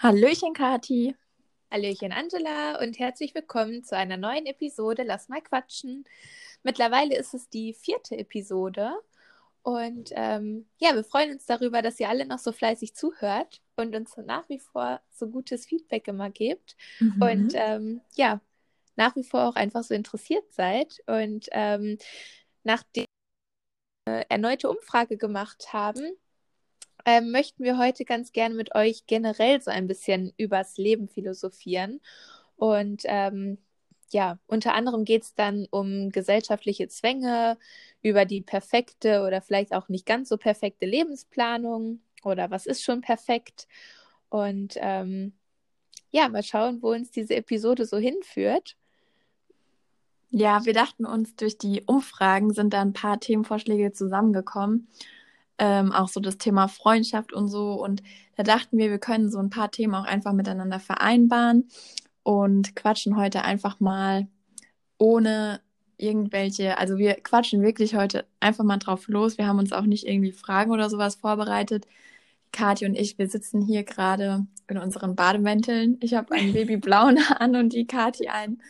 Hallöchen, Kati. Hallöchen, Angela und herzlich willkommen zu einer neuen Episode Lass mal quatschen. Mittlerweile ist es die vierte Episode und ähm, ja, wir freuen uns darüber, dass ihr alle noch so fleißig zuhört und uns nach wie vor so gutes Feedback immer gebt mhm. und ähm, ja, nach wie vor auch einfach so interessiert seid. Und ähm, nachdem wir eine erneute Umfrage gemacht haben, ähm, möchten wir heute ganz gerne mit euch generell so ein bisschen übers Leben philosophieren. Und ähm, ja, unter anderem geht es dann um gesellschaftliche Zwänge, über die perfekte oder vielleicht auch nicht ganz so perfekte Lebensplanung oder was ist schon perfekt. Und ähm, ja, mal schauen, wo uns diese Episode so hinführt. Ja, wir dachten uns, durch die Umfragen sind da ein paar Themenvorschläge zusammengekommen ähm, auch so das Thema Freundschaft und so. Und da dachten wir, wir können so ein paar Themen auch einfach miteinander vereinbaren und quatschen heute einfach mal ohne irgendwelche, also wir quatschen wirklich heute einfach mal drauf los. Wir haben uns auch nicht irgendwie Fragen oder sowas vorbereitet. Kathi und ich, wir sitzen hier gerade in unseren Bademänteln. Ich habe einen babyblauen an und die Kathi einen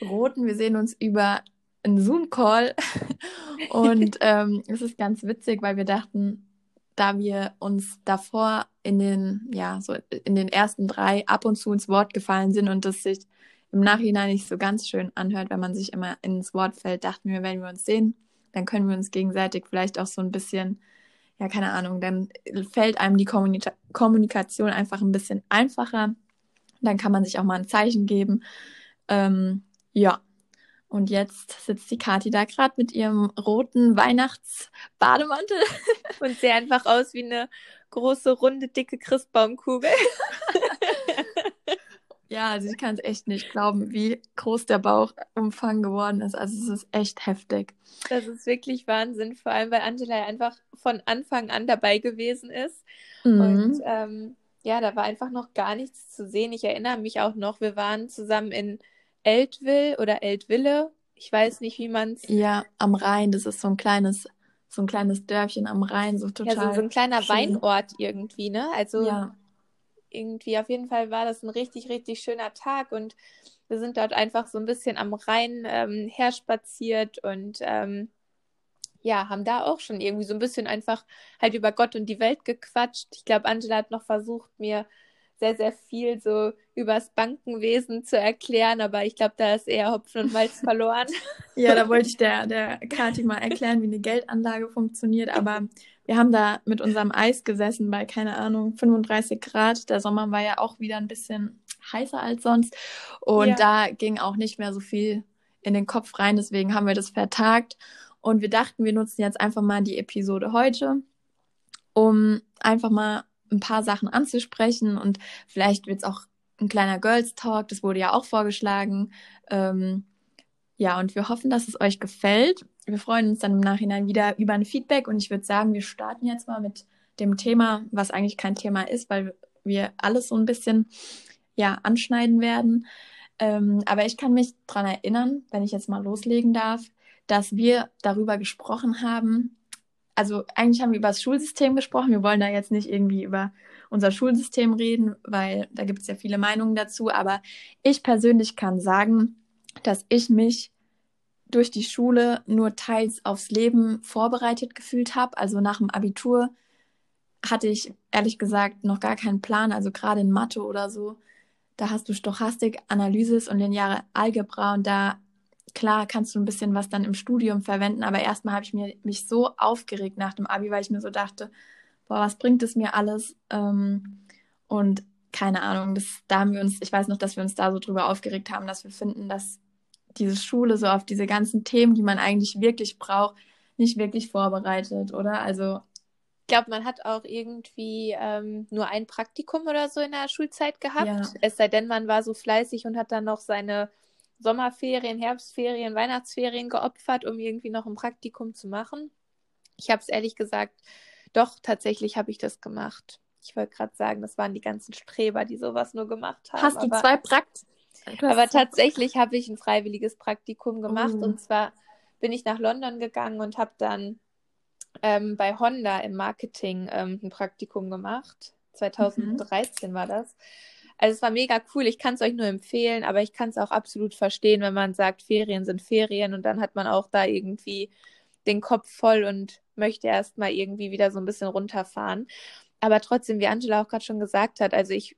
roten. Wir sehen uns über einen Zoom-Call und ähm, es ist ganz witzig, weil wir dachten, da wir uns davor in den, ja, so in den ersten drei ab und zu ins Wort gefallen sind und das sich im Nachhinein nicht so ganz schön anhört, wenn man sich immer ins Wort fällt, dachten wir, wenn wir uns sehen, dann können wir uns gegenseitig vielleicht auch so ein bisschen, ja, keine Ahnung, dann fällt einem die Kommunika Kommunikation einfach ein bisschen einfacher. Dann kann man sich auch mal ein Zeichen geben. Ähm, ja, und jetzt sitzt die Kathi da gerade mit ihrem roten Weihnachtsbademantel. Und sieht einfach aus wie eine große, runde, dicke Christbaumkugel. ja, also ich kann es echt nicht glauben, wie groß der Bauchumfang geworden ist. Also es ist echt heftig. Das ist wirklich Wahnsinn, vor allem weil Angela einfach von Anfang an dabei gewesen ist. Mhm. Und ähm, ja, da war einfach noch gar nichts zu sehen. Ich erinnere mich auch noch, wir waren zusammen in Eltville oder Eltville. Ich weiß nicht, wie man es. Ja, am Rhein. Das ist so ein kleines, so ein kleines Dörfchen am Rhein, so total. Ja, so, so ein kleiner schön. Weinort irgendwie, ne? Also ja. irgendwie auf jeden Fall war das ein richtig, richtig schöner Tag und wir sind dort einfach so ein bisschen am Rhein ähm, herspaziert und ähm, ja, haben da auch schon irgendwie so ein bisschen einfach halt über Gott und die Welt gequatscht. Ich glaube, Angela hat noch versucht, mir sehr, sehr viel so übers Bankenwesen zu erklären, aber ich glaube, da ist eher Hopfen und Malz verloren. ja, da wollte ich der, der Kathi mal erklären, wie eine Geldanlage funktioniert, aber wir haben da mit unserem Eis gesessen bei, keine Ahnung, 35 Grad. Der Sommer war ja auch wieder ein bisschen heißer als sonst und ja. da ging auch nicht mehr so viel in den Kopf rein, deswegen haben wir das vertagt und wir dachten, wir nutzen jetzt einfach mal die Episode heute, um einfach mal ein paar Sachen anzusprechen und vielleicht wird es auch ein kleiner Girls Talk, das wurde ja auch vorgeschlagen. Ähm, ja, und wir hoffen, dass es euch gefällt. Wir freuen uns dann im Nachhinein wieder über ein Feedback und ich würde sagen, wir starten jetzt mal mit dem Thema, was eigentlich kein Thema ist, weil wir alles so ein bisschen ja anschneiden werden. Ähm, aber ich kann mich daran erinnern, wenn ich jetzt mal loslegen darf, dass wir darüber gesprochen haben, also eigentlich haben wir über das Schulsystem gesprochen. Wir wollen da jetzt nicht irgendwie über unser Schulsystem reden, weil da gibt es ja viele Meinungen dazu. Aber ich persönlich kann sagen, dass ich mich durch die Schule nur teils aufs Leben vorbereitet gefühlt habe. Also nach dem Abitur hatte ich ehrlich gesagt noch gar keinen Plan. Also gerade in Mathe oder so, da hast du Stochastik, Analysis und lineare Algebra und da klar kannst du ein bisschen was dann im Studium verwenden, aber erstmal habe ich mir, mich so aufgeregt nach dem Abi, weil ich mir so dachte, boah, was bringt es mir alles? Ähm, und keine Ahnung, das, da haben wir uns, ich weiß noch, dass wir uns da so drüber aufgeregt haben, dass wir finden, dass diese Schule so auf diese ganzen Themen, die man eigentlich wirklich braucht, nicht wirklich vorbereitet, oder? Also ich glaube, man hat auch irgendwie ähm, nur ein Praktikum oder so in der Schulzeit gehabt. Ja. Es sei denn, man war so fleißig und hat dann noch seine Sommerferien, Herbstferien, Weihnachtsferien geopfert, um irgendwie noch ein Praktikum zu machen. Ich habe es ehrlich gesagt, doch, tatsächlich habe ich das gemacht. Ich wollte gerade sagen, das waren die ganzen Streber, die sowas nur gemacht haben. Hast du aber, zwei Praktiken? Aber tatsächlich habe ich ein freiwilliges Praktikum gemacht oh. und zwar bin ich nach London gegangen und habe dann ähm, bei Honda im Marketing ähm, ein Praktikum gemacht. 2013 mhm. war das. Also es war mega cool. Ich kann es euch nur empfehlen, aber ich kann es auch absolut verstehen, wenn man sagt, Ferien sind Ferien und dann hat man auch da irgendwie den Kopf voll und möchte erstmal irgendwie wieder so ein bisschen runterfahren. Aber trotzdem, wie Angela auch gerade schon gesagt hat, also ich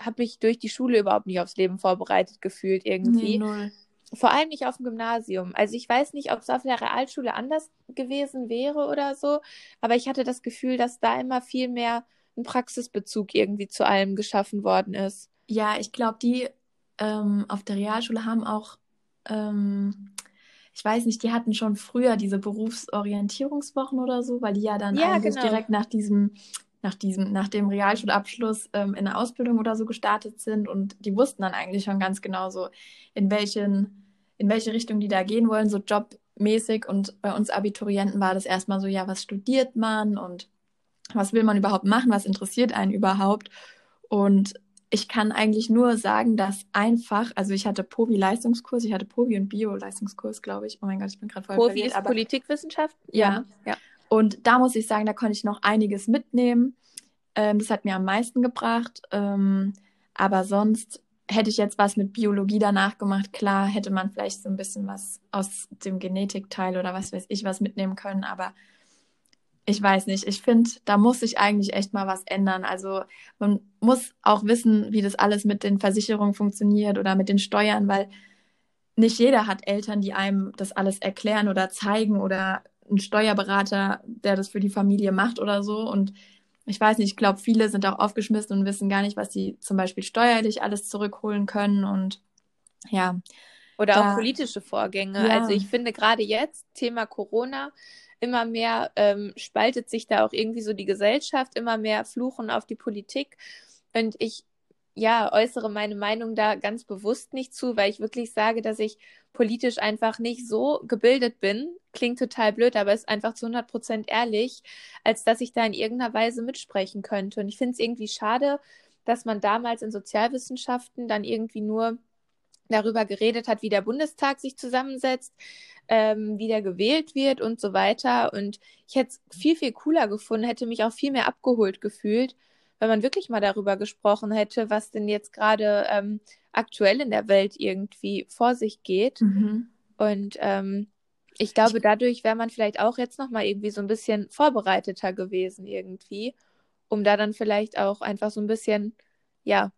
habe mich durch die Schule überhaupt nicht aufs Leben vorbereitet gefühlt irgendwie. Nee, null. Vor allem nicht auf dem Gymnasium. Also ich weiß nicht, ob es auf der Realschule anders gewesen wäre oder so, aber ich hatte das Gefühl, dass da immer viel mehr ein Praxisbezug irgendwie zu allem geschaffen worden ist. Ja, ich glaube, die ähm, auf der Realschule haben auch, ähm, ich weiß nicht, die hatten schon früher diese Berufsorientierungswochen oder so, weil die ja dann ja, eigentlich genau. direkt nach diesem nach diesem, nach dem Realschulabschluss ähm, in eine Ausbildung oder so gestartet sind und die wussten dann eigentlich schon ganz genau so, in welchen, in welche Richtung die da gehen wollen, so jobmäßig. Und bei uns Abiturienten war das erstmal so, ja, was studiert man und was will man überhaupt machen, was interessiert einen überhaupt? Und ich kann eigentlich nur sagen, dass einfach, also ich hatte Povi-Leistungskurs, ich hatte Povi- und Bio-Leistungskurs, glaube ich. Oh mein Gott, ich bin gerade voll Povi verwirrt, ist aber, Politikwissenschaften? Ja, ja. Und da muss ich sagen, da konnte ich noch einiges mitnehmen. Ähm, das hat mir am meisten gebracht. Ähm, aber sonst hätte ich jetzt was mit Biologie danach gemacht. Klar, hätte man vielleicht so ein bisschen was aus dem Genetikteil oder was weiß ich was mitnehmen können. Aber ich weiß nicht, ich finde, da muss sich eigentlich echt mal was ändern. Also man muss auch wissen, wie das alles mit den Versicherungen funktioniert oder mit den Steuern, weil nicht jeder hat Eltern, die einem das alles erklären oder zeigen oder einen Steuerberater, der das für die Familie macht oder so. Und ich weiß nicht, ich glaube, viele sind auch aufgeschmissen und wissen gar nicht, was sie zum Beispiel steuerlich alles zurückholen können. Und ja. Oder da, auch politische Vorgänge. Ja. Also ich finde gerade jetzt, Thema Corona, immer mehr ähm, spaltet sich da auch irgendwie so die Gesellschaft, immer mehr Fluchen auf die Politik. Und ich ja, äußere meine Meinung da ganz bewusst nicht zu, weil ich wirklich sage, dass ich politisch einfach nicht so gebildet bin. Klingt total blöd, aber ist einfach zu 100 Prozent ehrlich, als dass ich da in irgendeiner Weise mitsprechen könnte. Und ich finde es irgendwie schade, dass man damals in Sozialwissenschaften dann irgendwie nur darüber geredet hat, wie der Bundestag sich zusammensetzt, ähm, wie der gewählt wird und so weiter. Und ich hätte es viel, viel cooler gefunden, hätte mich auch viel mehr abgeholt gefühlt, wenn man wirklich mal darüber gesprochen hätte, was denn jetzt gerade ähm, aktuell in der Welt irgendwie vor sich geht. Mhm. Und ähm, ich glaube, dadurch wäre man vielleicht auch jetzt nochmal irgendwie so ein bisschen vorbereiteter gewesen irgendwie, um da dann vielleicht auch einfach so ein bisschen, ja,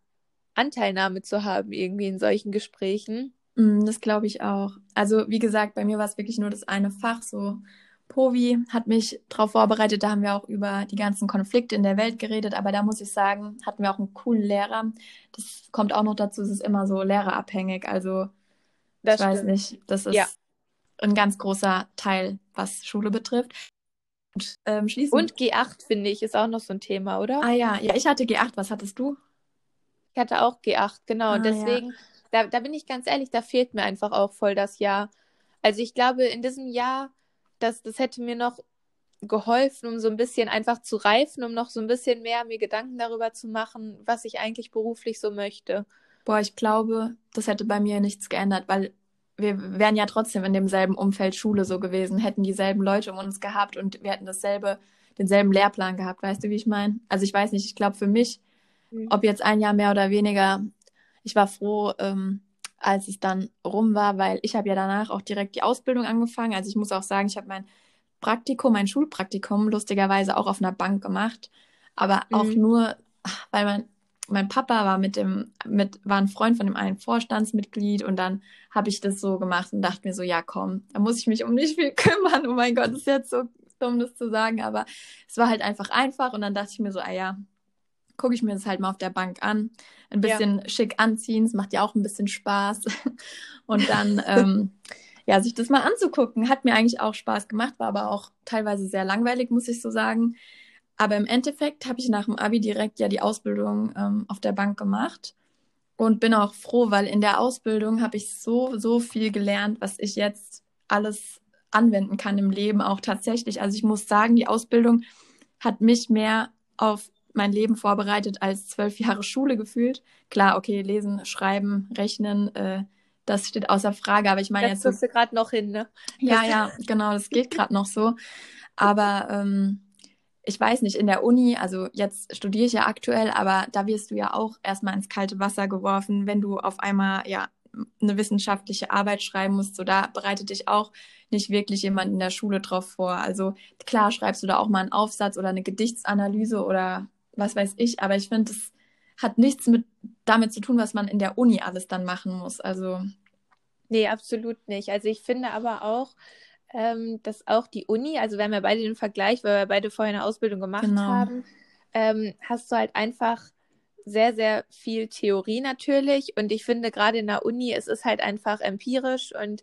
Anteilnahme zu haben irgendwie in solchen Gesprächen. Mm, das glaube ich auch. Also wie gesagt, bei mir war es wirklich nur das eine Fach so. Povi hat mich darauf vorbereitet, da haben wir auch über die ganzen Konflikte in der Welt geredet, aber da muss ich sagen, hatten wir auch einen coolen Lehrer. Das kommt auch noch dazu, es ist immer so lehrerabhängig. Also das ich stimmt. weiß nicht, das ist ja. ein ganz großer Teil, was Schule betrifft. Und, ähm, Und G8, finde ich, ist auch noch so ein Thema, oder? Ah ja, ja, ich hatte G8. Was hattest du? Ich hatte auch G8, genau. Ah, und deswegen, ja. da, da bin ich ganz ehrlich, da fehlt mir einfach auch voll das Jahr. Also ich glaube, in diesem Jahr, das, das hätte mir noch geholfen, um so ein bisschen einfach zu reifen, um noch so ein bisschen mehr mir Gedanken darüber zu machen, was ich eigentlich beruflich so möchte. Boah, ich glaube, das hätte bei mir nichts geändert, weil wir wären ja trotzdem in demselben Umfeld Schule so gewesen, hätten dieselben Leute um uns gehabt und wir hätten dasselbe, denselben Lehrplan gehabt, weißt du, wie ich meine? Also ich weiß nicht, ich glaube für mich Mhm. Ob jetzt ein Jahr mehr oder weniger. Ich war froh, ähm, als es dann rum war, weil ich habe ja danach auch direkt die Ausbildung angefangen. Also ich muss auch sagen, ich habe mein Praktikum, mein Schulpraktikum lustigerweise auch auf einer Bank gemacht, aber mhm. auch nur, weil mein mein Papa war mit dem mit war ein Freund von dem einen Vorstandsmitglied und dann habe ich das so gemacht und dachte mir so, ja komm, da muss ich mich um nicht viel kümmern. Oh mein Gott, das ist jetzt so dumm, das zu sagen, aber es war halt einfach einfach und dann dachte ich mir so, ah ja, gucke ich mir das halt mal auf der Bank an. Ein bisschen ja. schick anziehen, es macht ja auch ein bisschen Spaß. Und dann, ähm, ja, sich das mal anzugucken, hat mir eigentlich auch Spaß gemacht, war aber auch teilweise sehr langweilig, muss ich so sagen. Aber im Endeffekt habe ich nach dem Abi direkt ja die Ausbildung ähm, auf der Bank gemacht und bin auch froh, weil in der Ausbildung habe ich so, so viel gelernt, was ich jetzt alles anwenden kann im Leben auch tatsächlich. Also ich muss sagen, die Ausbildung hat mich mehr auf mein Leben vorbereitet als zwölf Jahre Schule gefühlt. Klar, okay, lesen, schreiben, rechnen, äh, das steht außer Frage, aber ich meine jetzt. Das du gerade noch hin, ne? Ja, ja, genau, das geht gerade noch so. Aber ähm, ich weiß nicht, in der Uni, also jetzt studiere ich ja aktuell, aber da wirst du ja auch erstmal ins kalte Wasser geworfen, wenn du auf einmal ja eine wissenschaftliche Arbeit schreiben musst. So, da bereitet dich auch nicht wirklich jemand in der Schule drauf vor. Also klar schreibst du da auch mal einen Aufsatz oder eine Gedichtsanalyse oder was weiß ich, aber ich finde, es hat nichts mit damit zu tun, was man in der Uni alles dann machen muss. Also. Nee, absolut nicht. Also ich finde aber auch, ähm, dass auch die Uni, also wir haben ja beide den Vergleich, weil wir beide vorher eine Ausbildung gemacht genau. haben, ähm, hast du halt einfach sehr, sehr viel Theorie natürlich. Und ich finde gerade in der Uni, es ist halt einfach empirisch und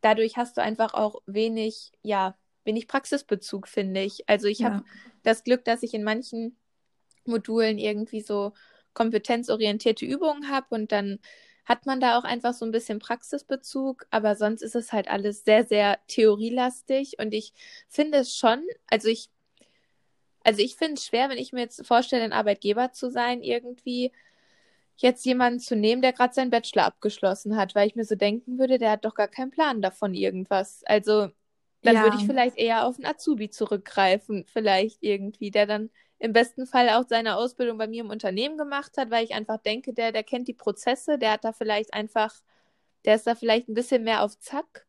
dadurch hast du einfach auch wenig, ja, wenig Praxisbezug, finde ich. Also ich ja. habe das Glück, dass ich in manchen Modulen irgendwie so kompetenzorientierte Übungen habe und dann hat man da auch einfach so ein bisschen Praxisbezug, aber sonst ist es halt alles sehr, sehr theorielastig und ich finde es schon, also ich, also ich finde es schwer, wenn ich mir jetzt vorstelle, ein Arbeitgeber zu sein, irgendwie jetzt jemanden zu nehmen, der gerade seinen Bachelor abgeschlossen hat, weil ich mir so denken würde, der hat doch gar keinen Plan davon irgendwas. Also dann ja. würde ich vielleicht eher auf einen Azubi zurückgreifen, vielleicht irgendwie, der dann im besten Fall auch seine Ausbildung bei mir im Unternehmen gemacht hat, weil ich einfach denke, der, der kennt die Prozesse, der hat da vielleicht einfach, der ist da vielleicht ein bisschen mehr auf Zack.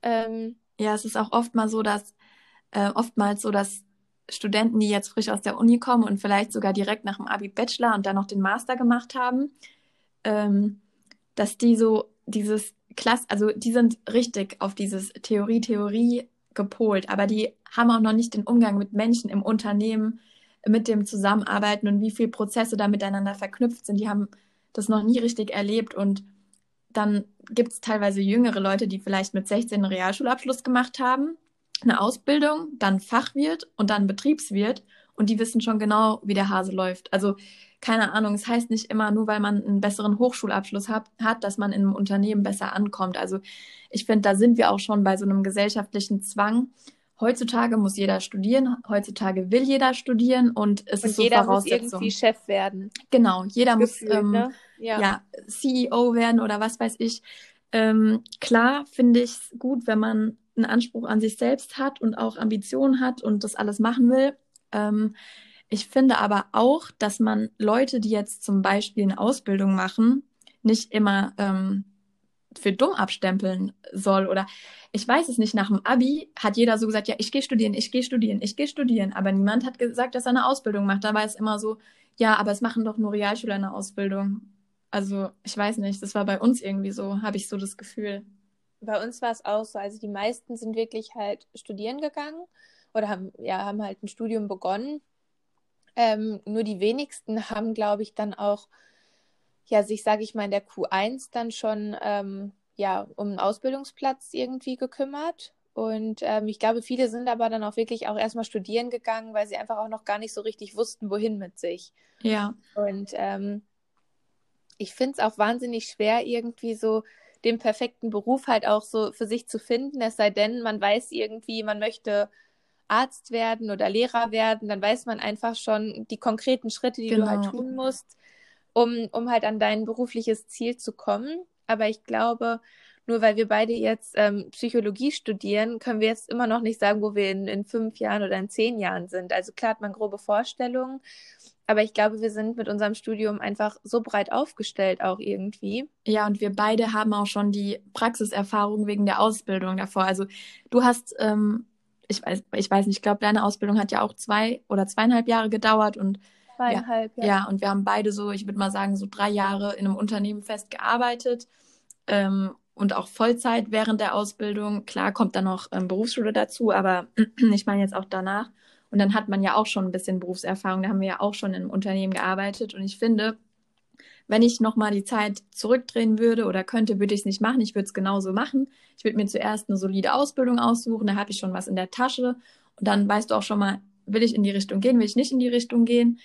Ähm, ja, es ist auch oft mal so, dass äh, oftmals so, dass Studenten, die jetzt frisch aus der Uni kommen und vielleicht sogar direkt nach dem Abi Bachelor und dann noch den Master gemacht haben, ähm, dass die so dieses Klass, also die sind richtig auf dieses Theorie, Theorie gepolt, aber die haben auch noch nicht den Umgang mit Menschen im Unternehmen, mit dem Zusammenarbeiten und wie viele Prozesse da miteinander verknüpft sind. Die haben das noch nie richtig erlebt und dann gibt es teilweise jüngere Leute, die vielleicht mit 16 einen Realschulabschluss gemacht haben, eine Ausbildung, dann Fachwirt und dann Betriebswirt und die wissen schon genau, wie der Hase läuft. Also keine Ahnung, es heißt nicht immer, nur weil man einen besseren Hochschulabschluss hat, hat dass man in einem Unternehmen besser ankommt. Also ich finde, da sind wir auch schon bei so einem gesellschaftlichen Zwang, heutzutage muss jeder studieren, heutzutage will jeder studieren und es und ist so jeder Voraussetzung. muss irgendwie Chef werden. Genau, jeder Gefühl, muss ähm, ne? ja. ja. CEO werden oder was weiß ich. Ähm, klar finde ich es gut, wenn man einen Anspruch an sich selbst hat und auch Ambitionen hat und das alles machen will. Ähm, ich finde aber auch, dass man Leute, die jetzt zum Beispiel eine Ausbildung machen, nicht immer ähm, für dumm abstempeln soll oder ich weiß es nicht, nach dem Abi hat jeder so gesagt, ja, ich gehe studieren, ich gehe studieren, ich gehe studieren, aber niemand hat gesagt, dass er eine Ausbildung macht. Da war es immer so, ja, aber es machen doch nur Realschüler eine Ausbildung. Also, ich weiß nicht, das war bei uns irgendwie so, habe ich so das Gefühl. Bei uns war es auch so, also die meisten sind wirklich halt studieren gegangen oder haben, ja, haben halt ein Studium begonnen. Ähm, nur die wenigsten haben, glaube ich, dann auch ja, sich, sage ich mal, in der Q1 dann schon ähm, ja, um einen Ausbildungsplatz irgendwie gekümmert. Und ähm, ich glaube, viele sind aber dann auch wirklich auch erstmal studieren gegangen, weil sie einfach auch noch gar nicht so richtig wussten, wohin mit sich. Ja. Und ähm, ich finde es auch wahnsinnig schwer, irgendwie so den perfekten Beruf halt auch so für sich zu finden. Es sei denn, man weiß irgendwie, man möchte Arzt werden oder Lehrer werden, dann weiß man einfach schon die konkreten Schritte, die genau. du halt genau. tun musst um, um halt an dein berufliches Ziel zu kommen. Aber ich glaube, nur weil wir beide jetzt ähm, Psychologie studieren, können wir jetzt immer noch nicht sagen, wo wir in, in fünf Jahren oder in zehn Jahren sind. Also klar hat man grobe Vorstellungen, aber ich glaube, wir sind mit unserem Studium einfach so breit aufgestellt auch irgendwie. Ja, und wir beide haben auch schon die Praxiserfahrung wegen der Ausbildung davor. Also du hast, ähm, ich weiß, ich weiß nicht, ich glaube, deine Ausbildung hat ja auch zwei oder zweieinhalb Jahre gedauert und Zweieinhalb, ja. Ja, und wir haben beide so, ich würde mal sagen, so drei Jahre in einem Unternehmen festgearbeitet ähm, und auch Vollzeit während der Ausbildung. Klar kommt dann noch ähm, Berufsschule dazu, aber ich meine jetzt auch danach. Und dann hat man ja auch schon ein bisschen Berufserfahrung. Da haben wir ja auch schon in einem Unternehmen gearbeitet. Und ich finde, wenn ich nochmal die Zeit zurückdrehen würde oder könnte, würde ich es nicht machen. Ich würde es genauso machen. Ich würde mir zuerst eine solide Ausbildung aussuchen. Da habe ich schon was in der Tasche. Und dann weißt du auch schon mal, will ich in die Richtung gehen, will ich nicht in die Richtung gehen.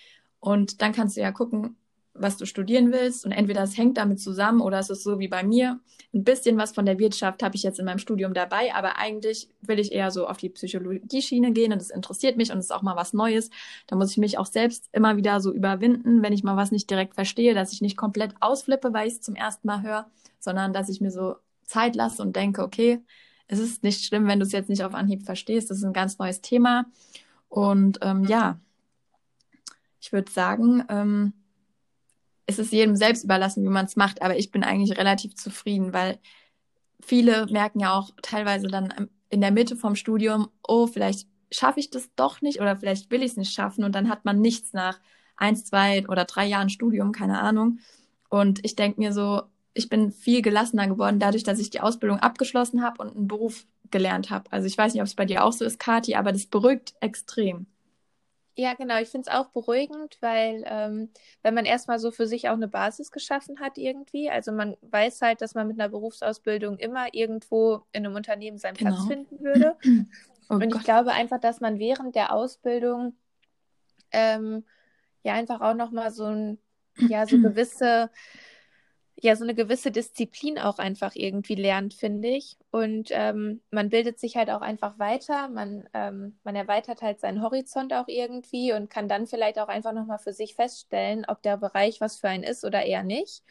Und dann kannst du ja gucken, was du studieren willst. Und entweder es hängt damit zusammen oder es ist so wie bei mir. Ein bisschen was von der Wirtschaft habe ich jetzt in meinem Studium dabei, aber eigentlich will ich eher so auf die Psychologie-Schiene gehen und das interessiert mich und es ist auch mal was Neues. Da muss ich mich auch selbst immer wieder so überwinden, wenn ich mal was nicht direkt verstehe, dass ich nicht komplett ausflippe, weil ich es zum ersten Mal höre, sondern dass ich mir so Zeit lasse und denke, okay, es ist nicht schlimm, wenn du es jetzt nicht auf Anhieb verstehst. Das ist ein ganz neues Thema. Und ähm, ja, ich würde sagen, ähm, es ist jedem selbst überlassen, wie man es macht, aber ich bin eigentlich relativ zufrieden, weil viele merken ja auch teilweise dann in der Mitte vom Studium, oh, vielleicht schaffe ich das doch nicht oder vielleicht will ich es nicht schaffen und dann hat man nichts nach eins, zwei oder drei Jahren Studium, keine Ahnung. Und ich denke mir so, ich bin viel gelassener geworden, dadurch, dass ich die Ausbildung abgeschlossen habe und einen Beruf gelernt habe. Also ich weiß nicht, ob es bei dir auch so ist, Kathi, aber das beruhigt extrem. Ja, genau. Ich finde es auch beruhigend, weil ähm, wenn man erstmal so für sich auch eine Basis geschaffen hat irgendwie, also man weiß halt, dass man mit einer Berufsausbildung immer irgendwo in einem Unternehmen seinen genau. Platz finden würde. Oh und Gott. ich glaube einfach, dass man während der Ausbildung ähm, ja einfach auch nochmal so ein, ja, so gewisse ja so eine gewisse Disziplin auch einfach irgendwie lernt, finde ich. Und ähm, man bildet sich halt auch einfach weiter, man, ähm, man erweitert halt seinen Horizont auch irgendwie und kann dann vielleicht auch einfach nochmal für sich feststellen, ob der Bereich was für einen ist oder eher nicht.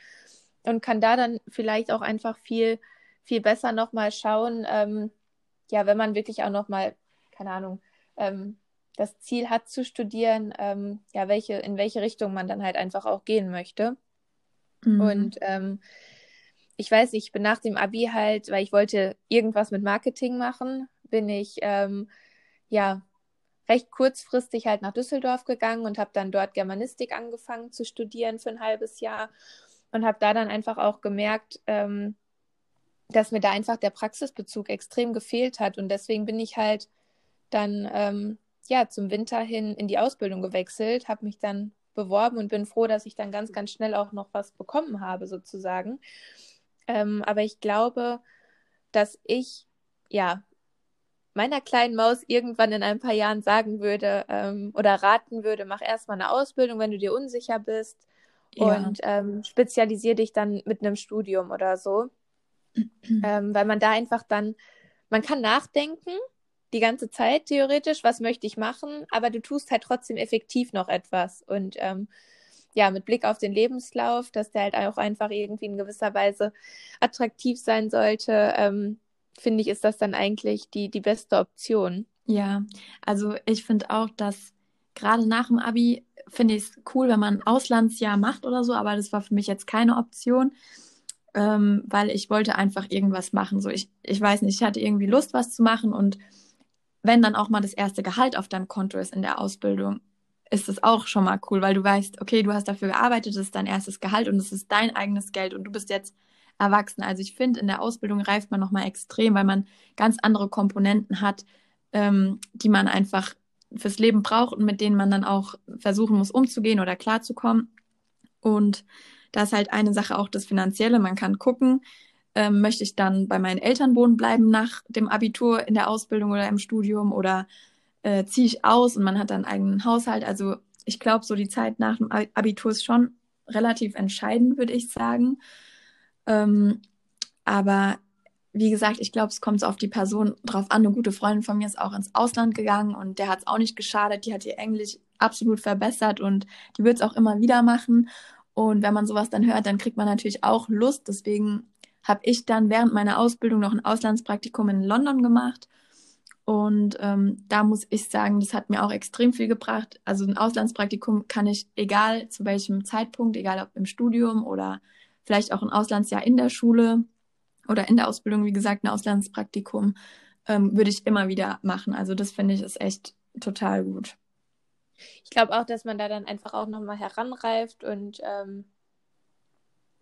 Und kann da dann vielleicht auch einfach viel, viel besser nochmal schauen, ähm, ja, wenn man wirklich auch nochmal, keine Ahnung, ähm, das Ziel hat zu studieren, ähm, ja, welche, in welche Richtung man dann halt einfach auch gehen möchte. Mhm. Und ähm, ich weiß, ich bin nach dem Abi halt, weil ich wollte irgendwas mit Marketing machen, bin ich ähm, ja recht kurzfristig halt nach Düsseldorf gegangen und habe dann dort Germanistik angefangen zu studieren für ein halbes Jahr und habe da dann einfach auch gemerkt, ähm, dass mir da einfach der Praxisbezug extrem gefehlt hat und deswegen bin ich halt dann ähm, ja zum Winter hin in die Ausbildung gewechselt, habe mich dann beworben und bin froh, dass ich dann ganz, ganz schnell auch noch was bekommen habe, sozusagen. Ähm, aber ich glaube, dass ich, ja, meiner kleinen Maus irgendwann in ein paar Jahren sagen würde ähm, oder raten würde, mach erstmal eine Ausbildung, wenn du dir unsicher bist ja. und ähm, spezialisiere dich dann mit einem Studium oder so. ähm, weil man da einfach dann, man kann nachdenken, die ganze Zeit theoretisch, was möchte ich machen, aber du tust halt trotzdem effektiv noch etwas. Und ähm, ja, mit Blick auf den Lebenslauf, dass der halt auch einfach irgendwie in gewisser Weise attraktiv sein sollte, ähm, finde ich, ist das dann eigentlich die, die beste Option. Ja, also ich finde auch, dass gerade nach dem Abi finde ich es cool, wenn man ein Auslandsjahr macht oder so, aber das war für mich jetzt keine Option, ähm, weil ich wollte einfach irgendwas machen. So, ich, ich weiß nicht, ich hatte irgendwie Lust, was zu machen und wenn dann auch mal das erste Gehalt auf deinem Konto ist in der Ausbildung, ist es auch schon mal cool, weil du weißt, okay, du hast dafür gearbeitet, das ist dein erstes Gehalt und es ist dein eigenes Geld und du bist jetzt erwachsen. Also ich finde, in der Ausbildung reift man nochmal extrem, weil man ganz andere Komponenten hat, ähm, die man einfach fürs Leben braucht und mit denen man dann auch versuchen muss, umzugehen oder klarzukommen. Und da ist halt eine Sache auch das Finanzielle. Man kann gucken, ähm, möchte ich dann bei meinen Eltern wohnen bleiben nach dem Abitur in der Ausbildung oder im Studium oder äh, ziehe ich aus und man hat dann einen eigenen Haushalt. Also ich glaube, so die Zeit nach dem Abitur ist schon relativ entscheidend, würde ich sagen. Ähm, aber wie gesagt, ich glaube, es kommt so auf die Person drauf an. Eine gute Freundin von mir ist auch ins Ausland gegangen und der hat es auch nicht geschadet. Die hat ihr Englisch absolut verbessert und die wird es auch immer wieder machen. Und wenn man sowas dann hört, dann kriegt man natürlich auch Lust. Deswegen habe ich dann während meiner Ausbildung noch ein Auslandspraktikum in London gemacht. Und ähm, da muss ich sagen, das hat mir auch extrem viel gebracht. Also ein Auslandspraktikum kann ich, egal zu welchem Zeitpunkt, egal ob im Studium oder vielleicht auch ein Auslandsjahr in der Schule oder in der Ausbildung, wie gesagt, ein Auslandspraktikum, ähm, würde ich immer wieder machen. Also das finde ich ist echt total gut. Ich glaube auch, dass man da dann einfach auch nochmal heranreift und ähm,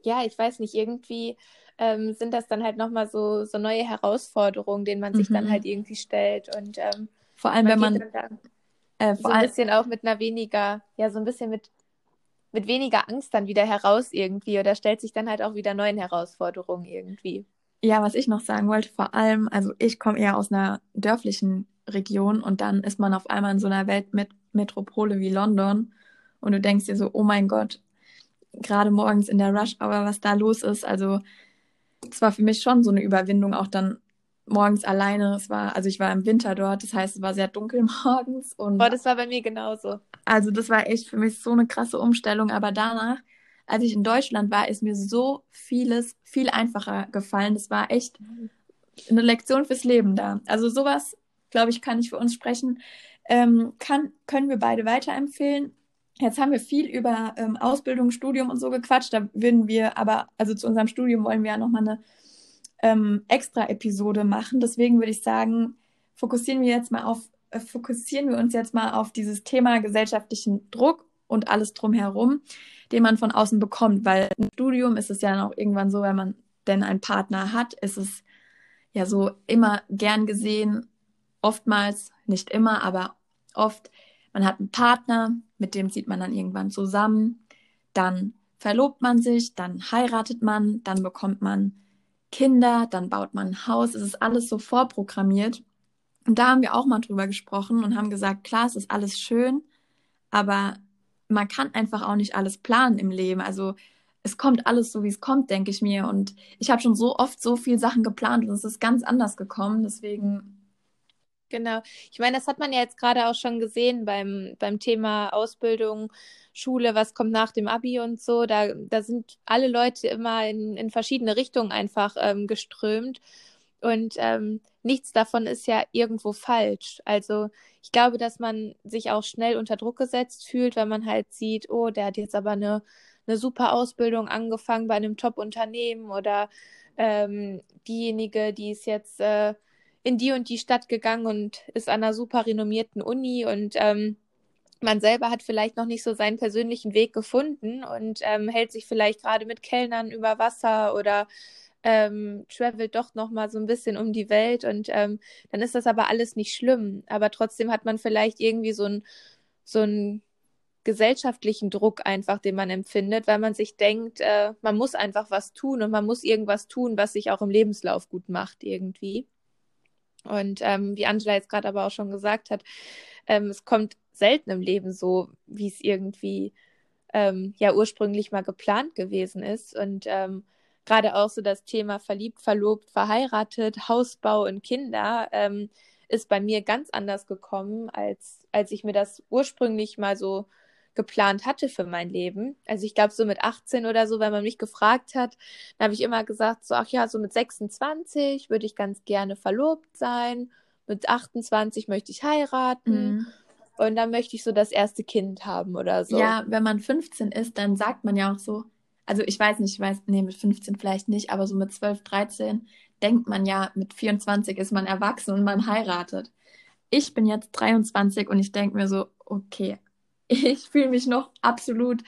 ja, ich weiß nicht, irgendwie ähm, sind das dann halt nochmal so, so neue Herausforderungen, denen man sich mhm. dann halt irgendwie stellt. Und ähm, vor allem, wenn man äh, so ein bisschen auch mit einer weniger, ja, so ein bisschen mit, mit weniger Angst dann wieder heraus irgendwie oder stellt sich dann halt auch wieder neuen Herausforderungen irgendwie. Ja, was ich noch sagen wollte, vor allem, also ich komme eher aus einer dörflichen Region und dann ist man auf einmal in so einer Weltmetropole wie London und du denkst dir so, oh mein Gott, gerade morgens in der Rush Hour, was da los ist. Also es war für mich schon so eine Überwindung, auch dann morgens alleine. Es war, also ich war im Winter dort, das heißt, es war sehr dunkel morgens. Und Boah, das war bei mir genauso. Also das war echt für mich so eine krasse Umstellung. Aber danach, als ich in Deutschland war, ist mir so vieles viel einfacher gefallen. Das war echt eine Lektion fürs Leben da. Also sowas, glaube ich, kann ich für uns sprechen. Ähm, kann, können wir beide weiterempfehlen. Jetzt haben wir viel über ähm, Ausbildung, Studium und so gequatscht. Da würden wir aber, also zu unserem Studium wollen wir ja nochmal eine ähm, extra Episode machen. Deswegen würde ich sagen, fokussieren wir jetzt mal auf, äh, fokussieren wir uns jetzt mal auf dieses Thema gesellschaftlichen Druck und alles drumherum, den man von außen bekommt. Weil im Studium ist es ja auch irgendwann so, wenn man denn einen Partner hat, ist es ja so immer gern gesehen, oftmals, nicht immer, aber oft, man hat einen Partner, mit dem zieht man dann irgendwann zusammen, dann verlobt man sich, dann heiratet man, dann bekommt man Kinder, dann baut man ein Haus, es ist alles so vorprogrammiert. Und da haben wir auch mal drüber gesprochen und haben gesagt, klar, es ist alles schön, aber man kann einfach auch nicht alles planen im Leben. Also es kommt alles so, wie es kommt, denke ich mir. Und ich habe schon so oft so viele Sachen geplant und es ist ganz anders gekommen. Deswegen. Genau. Ich meine, das hat man ja jetzt gerade auch schon gesehen beim, beim Thema Ausbildung, Schule, was kommt nach dem Abi und so. Da, da sind alle Leute immer in, in verschiedene Richtungen einfach ähm, geströmt. Und ähm, nichts davon ist ja irgendwo falsch. Also ich glaube, dass man sich auch schnell unter Druck gesetzt fühlt, wenn man halt sieht, oh, der hat jetzt aber eine eine super Ausbildung angefangen bei einem Top-Unternehmen oder ähm, diejenige, die ist jetzt äh, in die und die Stadt gegangen und ist an einer super renommierten Uni und ähm, man selber hat vielleicht noch nicht so seinen persönlichen Weg gefunden und ähm, hält sich vielleicht gerade mit Kellnern über Wasser oder ähm, travelt doch noch mal so ein bisschen um die Welt und ähm, dann ist das aber alles nicht schlimm. Aber trotzdem hat man vielleicht irgendwie so ein so ein gesellschaftlichen Druck einfach, den man empfindet, weil man sich denkt, äh, man muss einfach was tun und man muss irgendwas tun, was sich auch im Lebenslauf gut macht irgendwie. Und ähm, wie Angela jetzt gerade aber auch schon gesagt hat, ähm, es kommt selten im Leben so, wie es irgendwie ähm, ja ursprünglich mal geplant gewesen ist. Und ähm, gerade auch so das Thema verliebt, verlobt, verheiratet, Hausbau und Kinder ähm, ist bei mir ganz anders gekommen, als, als ich mir das ursprünglich mal so geplant hatte für mein Leben. Also ich glaube, so mit 18 oder so, wenn man mich gefragt hat, dann habe ich immer gesagt, so, ach ja, so mit 26 würde ich ganz gerne verlobt sein, mit 28 möchte ich heiraten. Mhm. Und dann möchte ich so das erste Kind haben oder so. Ja, wenn man 15 ist, dann sagt man ja auch so, also ich weiß nicht, ich weiß, nee, mit 15 vielleicht nicht, aber so mit 12, 13 denkt man ja, mit 24 ist man erwachsen und man heiratet. Ich bin jetzt 23 und ich denke mir so, okay, ich fühle mich noch absolut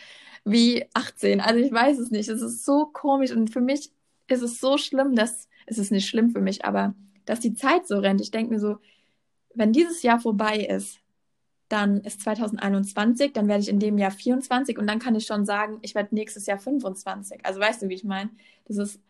wie 18. Also ich weiß es nicht. Es ist so komisch und für mich ist es so schlimm, dass es ist nicht schlimm für mich, aber dass die Zeit so rennt. Ich denke mir so, wenn dieses Jahr vorbei ist, dann ist 2021, dann werde ich in dem Jahr 24 und dann kann ich schon sagen, ich werde nächstes Jahr 25. Also weißt du, wie ich meine? Das ist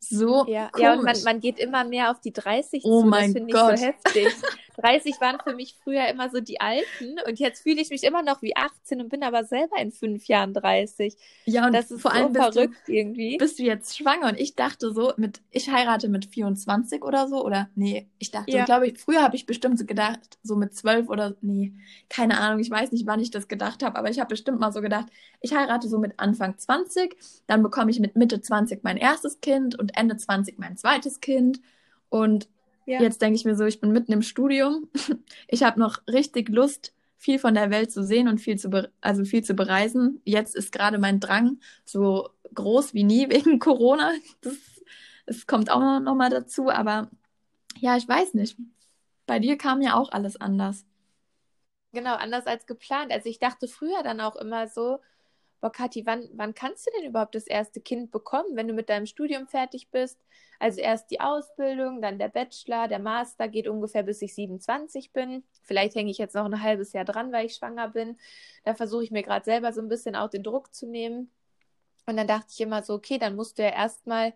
so ja, komisch. ja und man, man geht immer mehr auf die 30 oh zu. Mein das finde ich so heftig. 30 waren für mich früher immer so die Alten und jetzt fühle ich mich immer noch wie 18 und bin aber selber in fünf Jahren 30. Ja, und das ist vor so allem verrückt du, irgendwie. Bist du jetzt schwanger? Und ich dachte so, mit, ich heirate mit 24 oder so, oder nee, ich dachte, ja. glaube ich, früher habe ich bestimmt so gedacht, so mit 12 oder nee, keine Ahnung, ich weiß nicht, wann ich das gedacht habe, aber ich habe bestimmt mal so gedacht, ich heirate so mit Anfang 20, dann bekomme ich mit Mitte 20 mein erstes Kind und Ende 20 mein zweites Kind und ja. Jetzt denke ich mir so, ich bin mitten im Studium. Ich habe noch richtig Lust, viel von der Welt zu sehen und viel zu, also viel zu bereisen. Jetzt ist gerade mein Drang so groß wie nie wegen Corona. Das, das kommt auch noch mal dazu. Aber ja, ich weiß nicht. Bei dir kam ja auch alles anders. Genau, anders als geplant. Also ich dachte früher dann auch immer so, boah, Kathi, wann, wann kannst du denn überhaupt das erste Kind bekommen, wenn du mit deinem Studium fertig bist? Also erst die Ausbildung, dann der Bachelor, der Master geht ungefähr bis ich 27 bin. Vielleicht hänge ich jetzt noch ein halbes Jahr dran, weil ich schwanger bin. Da versuche ich mir gerade selber so ein bisschen auch den Druck zu nehmen. Und dann dachte ich immer so, okay, dann musst du ja erstmal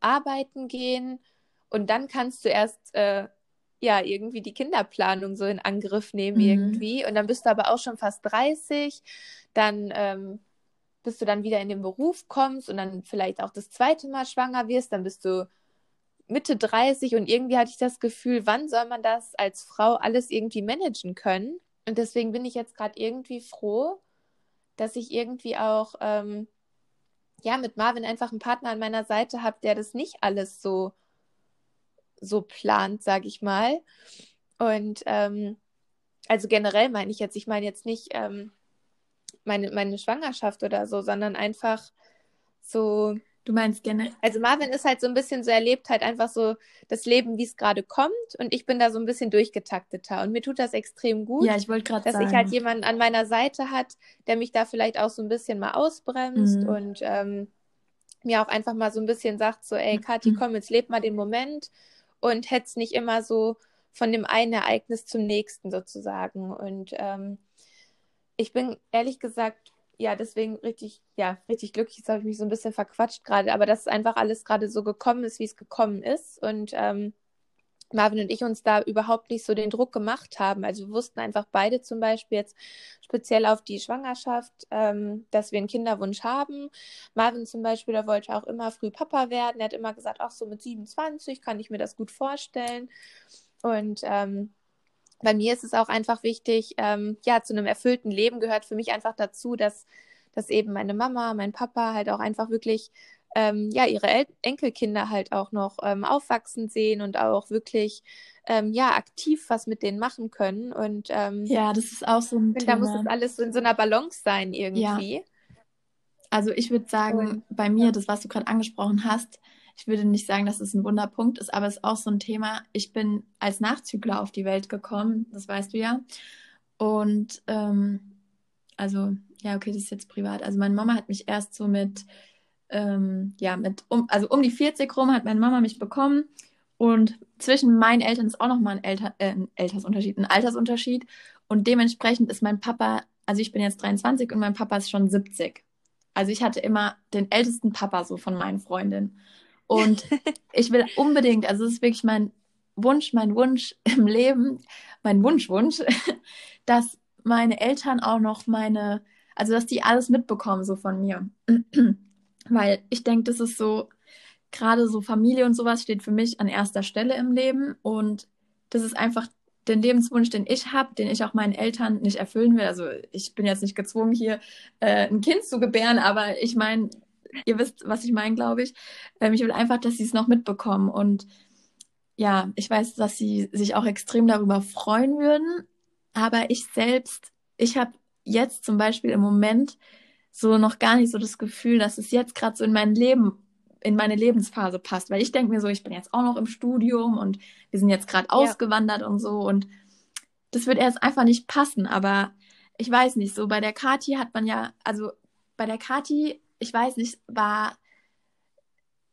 arbeiten gehen und dann kannst du erst äh, ja irgendwie die Kinderplanung so in Angriff nehmen mhm. irgendwie. Und dann bist du aber auch schon fast 30. Dann ähm, bis du dann wieder in den Beruf kommst und dann vielleicht auch das zweite Mal schwanger wirst, dann bist du Mitte 30 und irgendwie hatte ich das Gefühl, wann soll man das als Frau alles irgendwie managen können? Und deswegen bin ich jetzt gerade irgendwie froh, dass ich irgendwie auch ähm, ja mit Marvin einfach einen Partner an meiner Seite habe, der das nicht alles so so plant, sage ich mal. Und ähm, also generell meine ich jetzt, ich meine jetzt nicht ähm, meine, meine Schwangerschaft oder so, sondern einfach so. Du meinst generell? Also Marvin ist halt so ein bisschen so, erlebt halt einfach so das Leben, wie es gerade kommt und ich bin da so ein bisschen durchgetakteter und mir tut das extrem gut. Ja, ich wollte gerade sagen. Dass ich halt jemanden an meiner Seite hat, der mich da vielleicht auch so ein bisschen mal ausbremst mhm. und ähm, mir auch einfach mal so ein bisschen sagt, so, ey, Kathi, mhm. komm, jetzt leb mal den Moment und hetz nicht immer so von dem einen Ereignis zum nächsten sozusagen. Und ähm, ich bin ehrlich gesagt, ja, deswegen richtig, ja, richtig glücklich. Jetzt habe ich mich so ein bisschen verquatscht gerade, aber dass einfach alles gerade so gekommen ist, wie es gekommen ist. Und ähm, Marvin und ich uns da überhaupt nicht so den Druck gemacht haben. Also wir wussten einfach beide zum Beispiel jetzt speziell auf die Schwangerschaft, ähm, dass wir einen Kinderwunsch haben. Marvin zum Beispiel, der wollte auch immer früh Papa werden. Er hat immer gesagt, ach so mit 27 kann ich mir das gut vorstellen. Und ähm, bei mir ist es auch einfach wichtig, ähm, ja, zu einem erfüllten Leben gehört für mich einfach dazu, dass, dass eben meine Mama, mein Papa halt auch einfach wirklich ähm, ja, ihre El Enkelkinder halt auch noch ähm, aufwachsen sehen und auch wirklich ähm, ja, aktiv was mit denen machen können. Und ähm, ja, das ist auch so ein Thema. Da muss es alles so in so einer Balance sein irgendwie. Ja. Also ich würde sagen, und, bei mir, das, was du gerade angesprochen hast, ich würde nicht sagen, dass es ein Wunderpunkt ist, aber es ist auch so ein Thema. Ich bin als Nachzügler auf die Welt gekommen, das weißt du ja. Und ähm, also, ja, okay, das ist jetzt privat. Also meine Mama hat mich erst so mit, ähm, ja, mit, um, also um die 40 rum hat meine Mama mich bekommen. Und zwischen meinen Eltern ist auch nochmal ein, Elter, äh, ein Altersunterschied, ein Altersunterschied. Und dementsprechend ist mein Papa, also ich bin jetzt 23 und mein Papa ist schon 70. Also ich hatte immer den ältesten Papa so von meinen Freundinnen. Und ich will unbedingt, also es ist wirklich mein Wunsch, mein Wunsch im Leben, mein Wunschwunsch, dass meine Eltern auch noch meine, also dass die alles mitbekommen so von mir. Weil ich denke, das ist so, gerade so Familie und sowas steht für mich an erster Stelle im Leben. Und das ist einfach den Lebenswunsch, den ich habe, den ich auch meinen Eltern nicht erfüllen will. Also ich bin jetzt nicht gezwungen, hier äh, ein Kind zu gebären, aber ich meine, ihr wisst, was ich meine, glaube ich. Ähm, ich will einfach, dass sie es noch mitbekommen. Und ja, ich weiß, dass sie sich auch extrem darüber freuen würden. Aber ich selbst, ich habe jetzt zum Beispiel im Moment so noch gar nicht so das Gefühl, dass es jetzt gerade so in mein Leben, in meine Lebensphase passt. Weil ich denke mir so, ich bin jetzt auch noch im Studium und wir sind jetzt gerade ja. ausgewandert und so. Und das wird erst einfach nicht passen. Aber ich weiß nicht, so bei der Kati hat man ja, also bei der Kati ich weiß nicht, war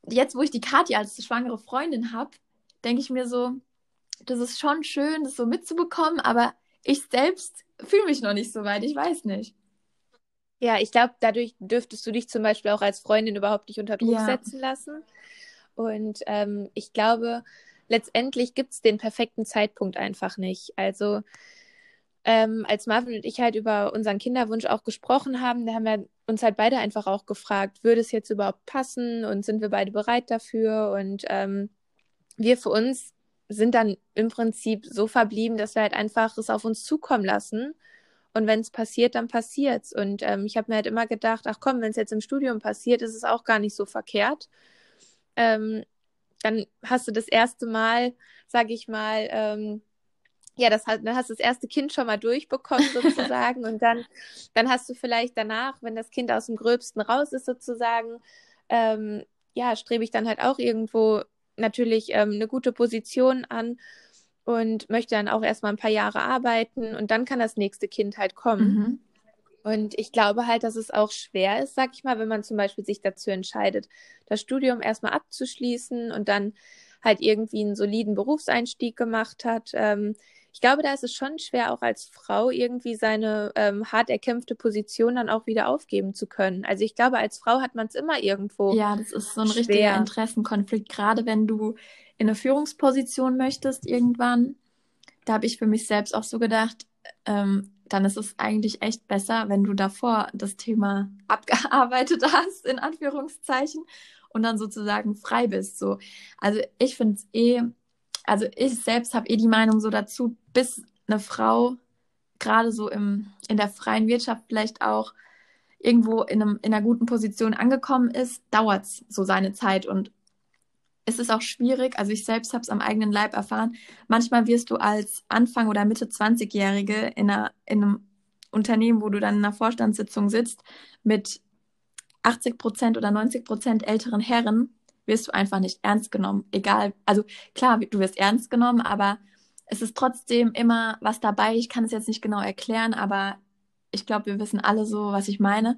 jetzt, wo ich die Kathi als schwangere Freundin habe, denke ich mir so, das ist schon schön, das so mitzubekommen, aber ich selbst fühle mich noch nicht so weit, ich weiß nicht. Ja, ich glaube, dadurch dürftest du dich zum Beispiel auch als Freundin überhaupt nicht unter Druck ja. setzen lassen. Und ähm, ich glaube, letztendlich gibt es den perfekten Zeitpunkt einfach nicht. Also ähm, als Marvin und ich halt über unseren Kinderwunsch auch gesprochen haben, da haben wir uns halt beide einfach auch gefragt, würde es jetzt überhaupt passen und sind wir beide bereit dafür? Und ähm, wir für uns sind dann im Prinzip so verblieben, dass wir halt einfach es auf uns zukommen lassen. Und wenn es passiert, dann passiert's. Und ähm, ich habe mir halt immer gedacht, ach komm, wenn es jetzt im Studium passiert, ist es auch gar nicht so verkehrt. Ähm, dann hast du das erste Mal, sage ich mal, ähm, ja, das hat, dann hast du das erste Kind schon mal durchbekommen sozusagen und dann, dann hast du vielleicht danach, wenn das Kind aus dem Gröbsten raus ist sozusagen, ähm, ja, strebe ich dann halt auch irgendwo natürlich ähm, eine gute Position an und möchte dann auch erstmal ein paar Jahre arbeiten und dann kann das nächste Kind halt kommen. Mhm. Und ich glaube halt, dass es auch schwer ist, sag ich mal, wenn man zum Beispiel sich dazu entscheidet, das Studium erstmal abzuschließen und dann halt irgendwie einen soliden Berufseinstieg gemacht hat. Ähm, ich glaube, da ist es schon schwer, auch als Frau irgendwie seine ähm, hart erkämpfte Position dann auch wieder aufgeben zu können. Also ich glaube, als Frau hat man es immer irgendwo. Ja, das ist so ein schwer. richtiger Interessenkonflikt, gerade wenn du in eine Führungsposition möchtest irgendwann. Da habe ich für mich selbst auch so gedacht, ähm, dann ist es eigentlich echt besser, wenn du davor das Thema abgearbeitet hast, in Anführungszeichen, und dann sozusagen frei bist. So. Also ich finde es eh also ich selbst habe eh die Meinung so dazu, bis eine Frau gerade so im, in der freien Wirtschaft vielleicht auch irgendwo in, einem, in einer guten Position angekommen ist, dauert es so seine Zeit. Und es ist auch schwierig, also ich selbst habe es am eigenen Leib erfahren, manchmal wirst du als Anfang- oder Mitte 20-Jährige in, in einem Unternehmen, wo du dann in einer Vorstandssitzung sitzt, mit 80 Prozent oder 90 Prozent älteren Herren, wirst du einfach nicht ernst genommen. Egal, also klar, du wirst ernst genommen, aber es ist trotzdem immer was dabei. Ich kann es jetzt nicht genau erklären, aber ich glaube, wir wissen alle so, was ich meine.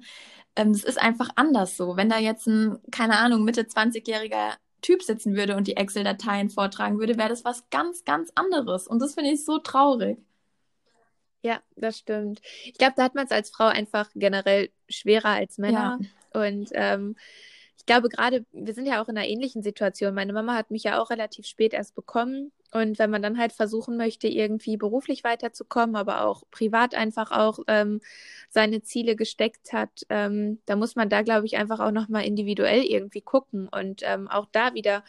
Ähm, es ist einfach anders so. Wenn da jetzt ein, keine Ahnung, Mitte 20-jähriger Typ sitzen würde und die Excel-Dateien vortragen würde, wäre das was ganz, ganz anderes. Und das finde ich so traurig. Ja, das stimmt. Ich glaube, da hat man es als Frau einfach generell schwerer als Männer. Ja. Und ähm, ich glaube gerade, wir sind ja auch in einer ähnlichen Situation. Meine Mama hat mich ja auch relativ spät erst bekommen. Und wenn man dann halt versuchen möchte, irgendwie beruflich weiterzukommen, aber auch privat einfach auch ähm, seine Ziele gesteckt hat, ähm, da muss man da, glaube ich, einfach auch nochmal individuell irgendwie gucken. Und ähm, auch da wieder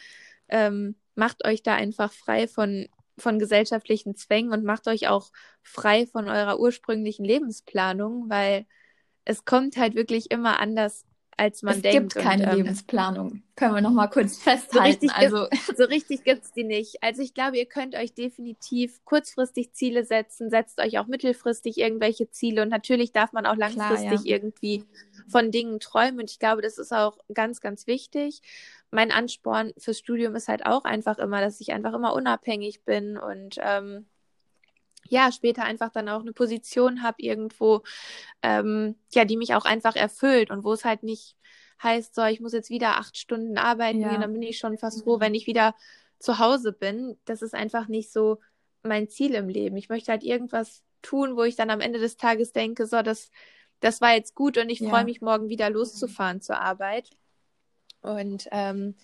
ähm, macht euch da einfach frei von, von gesellschaftlichen Zwängen und macht euch auch frei von eurer ursprünglichen Lebensplanung, weil es kommt halt wirklich immer anders als man es denkt. Es gibt keine und, ähm, Lebensplanung. Können wir noch mal kurz festhalten. So richtig, also so richtig gibt es die nicht. Also ich glaube, ihr könnt euch definitiv kurzfristig Ziele setzen, setzt euch auch mittelfristig irgendwelche Ziele und natürlich darf man auch langfristig Klar, ja. irgendwie von Dingen träumen und ich glaube, das ist auch ganz, ganz wichtig. Mein Ansporn fürs Studium ist halt auch einfach immer, dass ich einfach immer unabhängig bin und ähm, ja, später einfach dann auch eine Position habe irgendwo, ähm, ja, die mich auch einfach erfüllt und wo es halt nicht heißt, so, ich muss jetzt wieder acht Stunden arbeiten, ja. dann bin ich schon fast froh, wenn ich wieder zu Hause bin. Das ist einfach nicht so mein Ziel im Leben. Ich möchte halt irgendwas tun, wo ich dann am Ende des Tages denke, so, das, das war jetzt gut und ich ja. freue mich morgen wieder loszufahren zur Arbeit. Und ähm,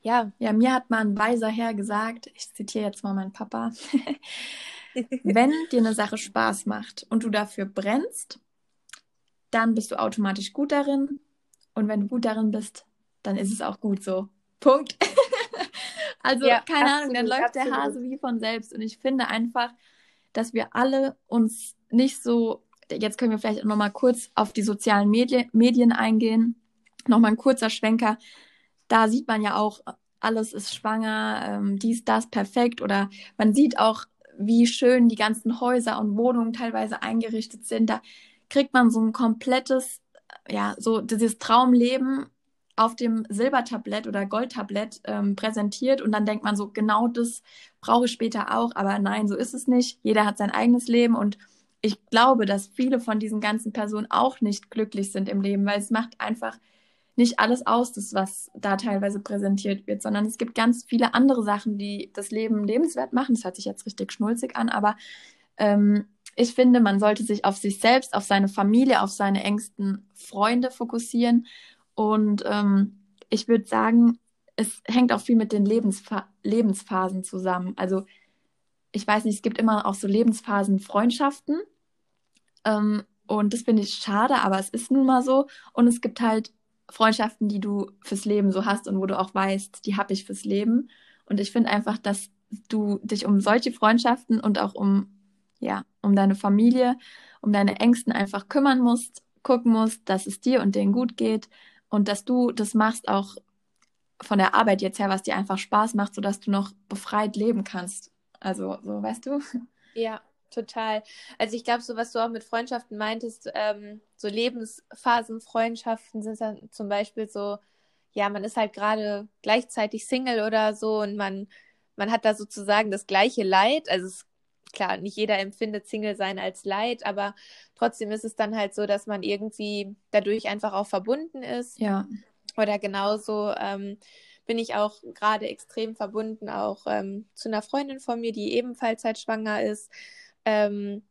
ja. Ja, mir hat mal ein weiser Herr gesagt, ich zitiere jetzt mal meinen Papa, wenn dir eine Sache Spaß macht und du dafür brennst, dann bist du automatisch gut darin. Und wenn du gut darin bist, dann ist es auch gut so. Punkt. also, ja, keine absolut, Ahnung, dann läuft absolut. der Hase wie von selbst. Und ich finde einfach, dass wir alle uns nicht so, jetzt können wir vielleicht auch nochmal kurz auf die sozialen Medi Medien eingehen. Nochmal ein kurzer Schwenker. Da sieht man ja auch, alles ist schwanger, ähm, dies, das, perfekt. Oder man sieht auch wie schön die ganzen Häuser und Wohnungen teilweise eingerichtet sind. Da kriegt man so ein komplettes, ja, so dieses Traumleben auf dem Silbertablett oder Goldtablett ähm, präsentiert und dann denkt man so, genau das brauche ich später auch, aber nein, so ist es nicht. Jeder hat sein eigenes Leben und ich glaube, dass viele von diesen ganzen Personen auch nicht glücklich sind im Leben, weil es macht einfach nicht alles aus, das, was da teilweise präsentiert wird, sondern es gibt ganz viele andere Sachen, die das Leben lebenswert machen. Das hört sich jetzt richtig schnulzig an, aber ähm, ich finde, man sollte sich auf sich selbst, auf seine Familie, auf seine engsten Freunde fokussieren. Und ähm, ich würde sagen, es hängt auch viel mit den Lebensfa Lebensphasen zusammen. Also ich weiß nicht, es gibt immer auch so Lebensphasen Freundschaften. Ähm, und das finde ich schade, aber es ist nun mal so. Und es gibt halt Freundschaften, die du fürs Leben so hast und wo du auch weißt, die habe ich fürs Leben. Und ich finde einfach, dass du dich um solche Freundschaften und auch um, ja, um deine Familie, um deine Ängsten einfach kümmern musst, gucken musst, dass es dir und denen gut geht und dass du das machst auch von der Arbeit jetzt her, was dir einfach Spaß macht, sodass du noch befreit leben kannst. Also, so weißt du? Ja, total. Also ich glaube, so was du auch mit Freundschaften meintest, ähm, so Lebensphasenfreundschaften sind dann zum Beispiel so, ja, man ist halt gerade gleichzeitig Single oder so und man, man hat da sozusagen das gleiche Leid. Also es, klar, nicht jeder empfindet Single sein als Leid, aber trotzdem ist es dann halt so, dass man irgendwie dadurch einfach auch verbunden ist. Ja. Oder genauso ähm, bin ich auch gerade extrem verbunden, auch ähm, zu einer Freundin von mir, die ebenfalls halt schwanger ist. Ähm,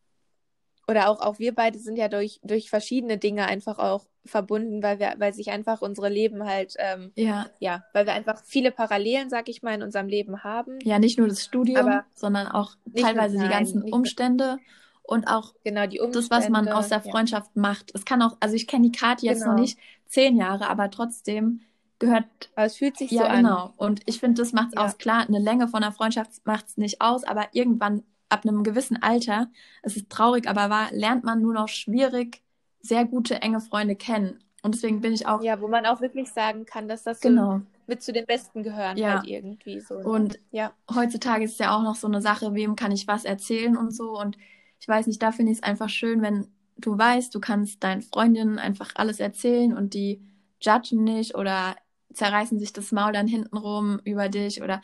oder auch, auch wir beide sind ja durch, durch verschiedene Dinge einfach auch verbunden, weil wir, weil sich einfach unsere Leben halt, ähm, ja. ja, weil wir einfach viele Parallelen, sag ich mal, in unserem Leben haben. Ja, nicht nur das Studium, sondern auch teilweise nur, die ganzen Umstände und auch genau, die das, was man aus der Freundschaft ja. macht. Es kann auch, also ich kenne die Karte jetzt genau. noch nicht zehn Jahre, aber trotzdem gehört. Aber es fühlt sich ja, so an. genau. Und ich finde, das macht es ja. aus. Klar, eine Länge von einer Freundschaft macht es nicht aus, aber irgendwann ab einem gewissen Alter, es ist traurig, aber wahr, lernt man nur noch schwierig sehr gute, enge Freunde kennen. Und deswegen bin ich auch. Ja, wo man auch wirklich sagen kann, dass das genau. so mit zu den Besten gehören Ja. halt irgendwie so. ne? Und ja. heutzutage ist ja auch noch so eine Sache, wem kann ich was erzählen und so. Und ich weiß nicht, da finde ich es einfach schön, wenn du weißt, du kannst deinen Freundinnen einfach alles erzählen und die judgen nicht oder zerreißen sich das Maul dann hintenrum über dich oder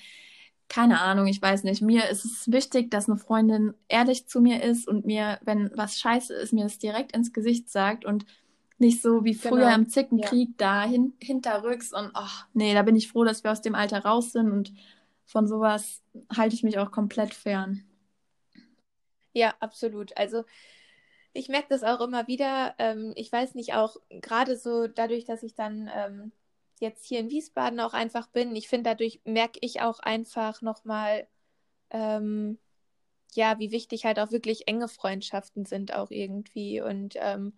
keine Ahnung, ich weiß nicht. Mir ist es wichtig, dass eine Freundin ehrlich zu mir ist und mir, wenn was scheiße ist, mir das direkt ins Gesicht sagt und nicht so wie früher Genau. im Zickenkrieg da hin, hinterrücks und ach nee, da bin ich froh, dass wir aus dem Alter raus sind und von sowas halte ich mich auch komplett fern. Ja, absolut. Also ich merke das auch immer wieder. Ähm, ich weiß nicht, auch gerade so dadurch, dass ich dann ähm, jetzt hier in Wiesbaden auch einfach bin, ich finde, dadurch merke ich auch einfach nochmal, ähm, ja, wie wichtig halt auch wirklich enge Freundschaften sind auch irgendwie. Und ähm,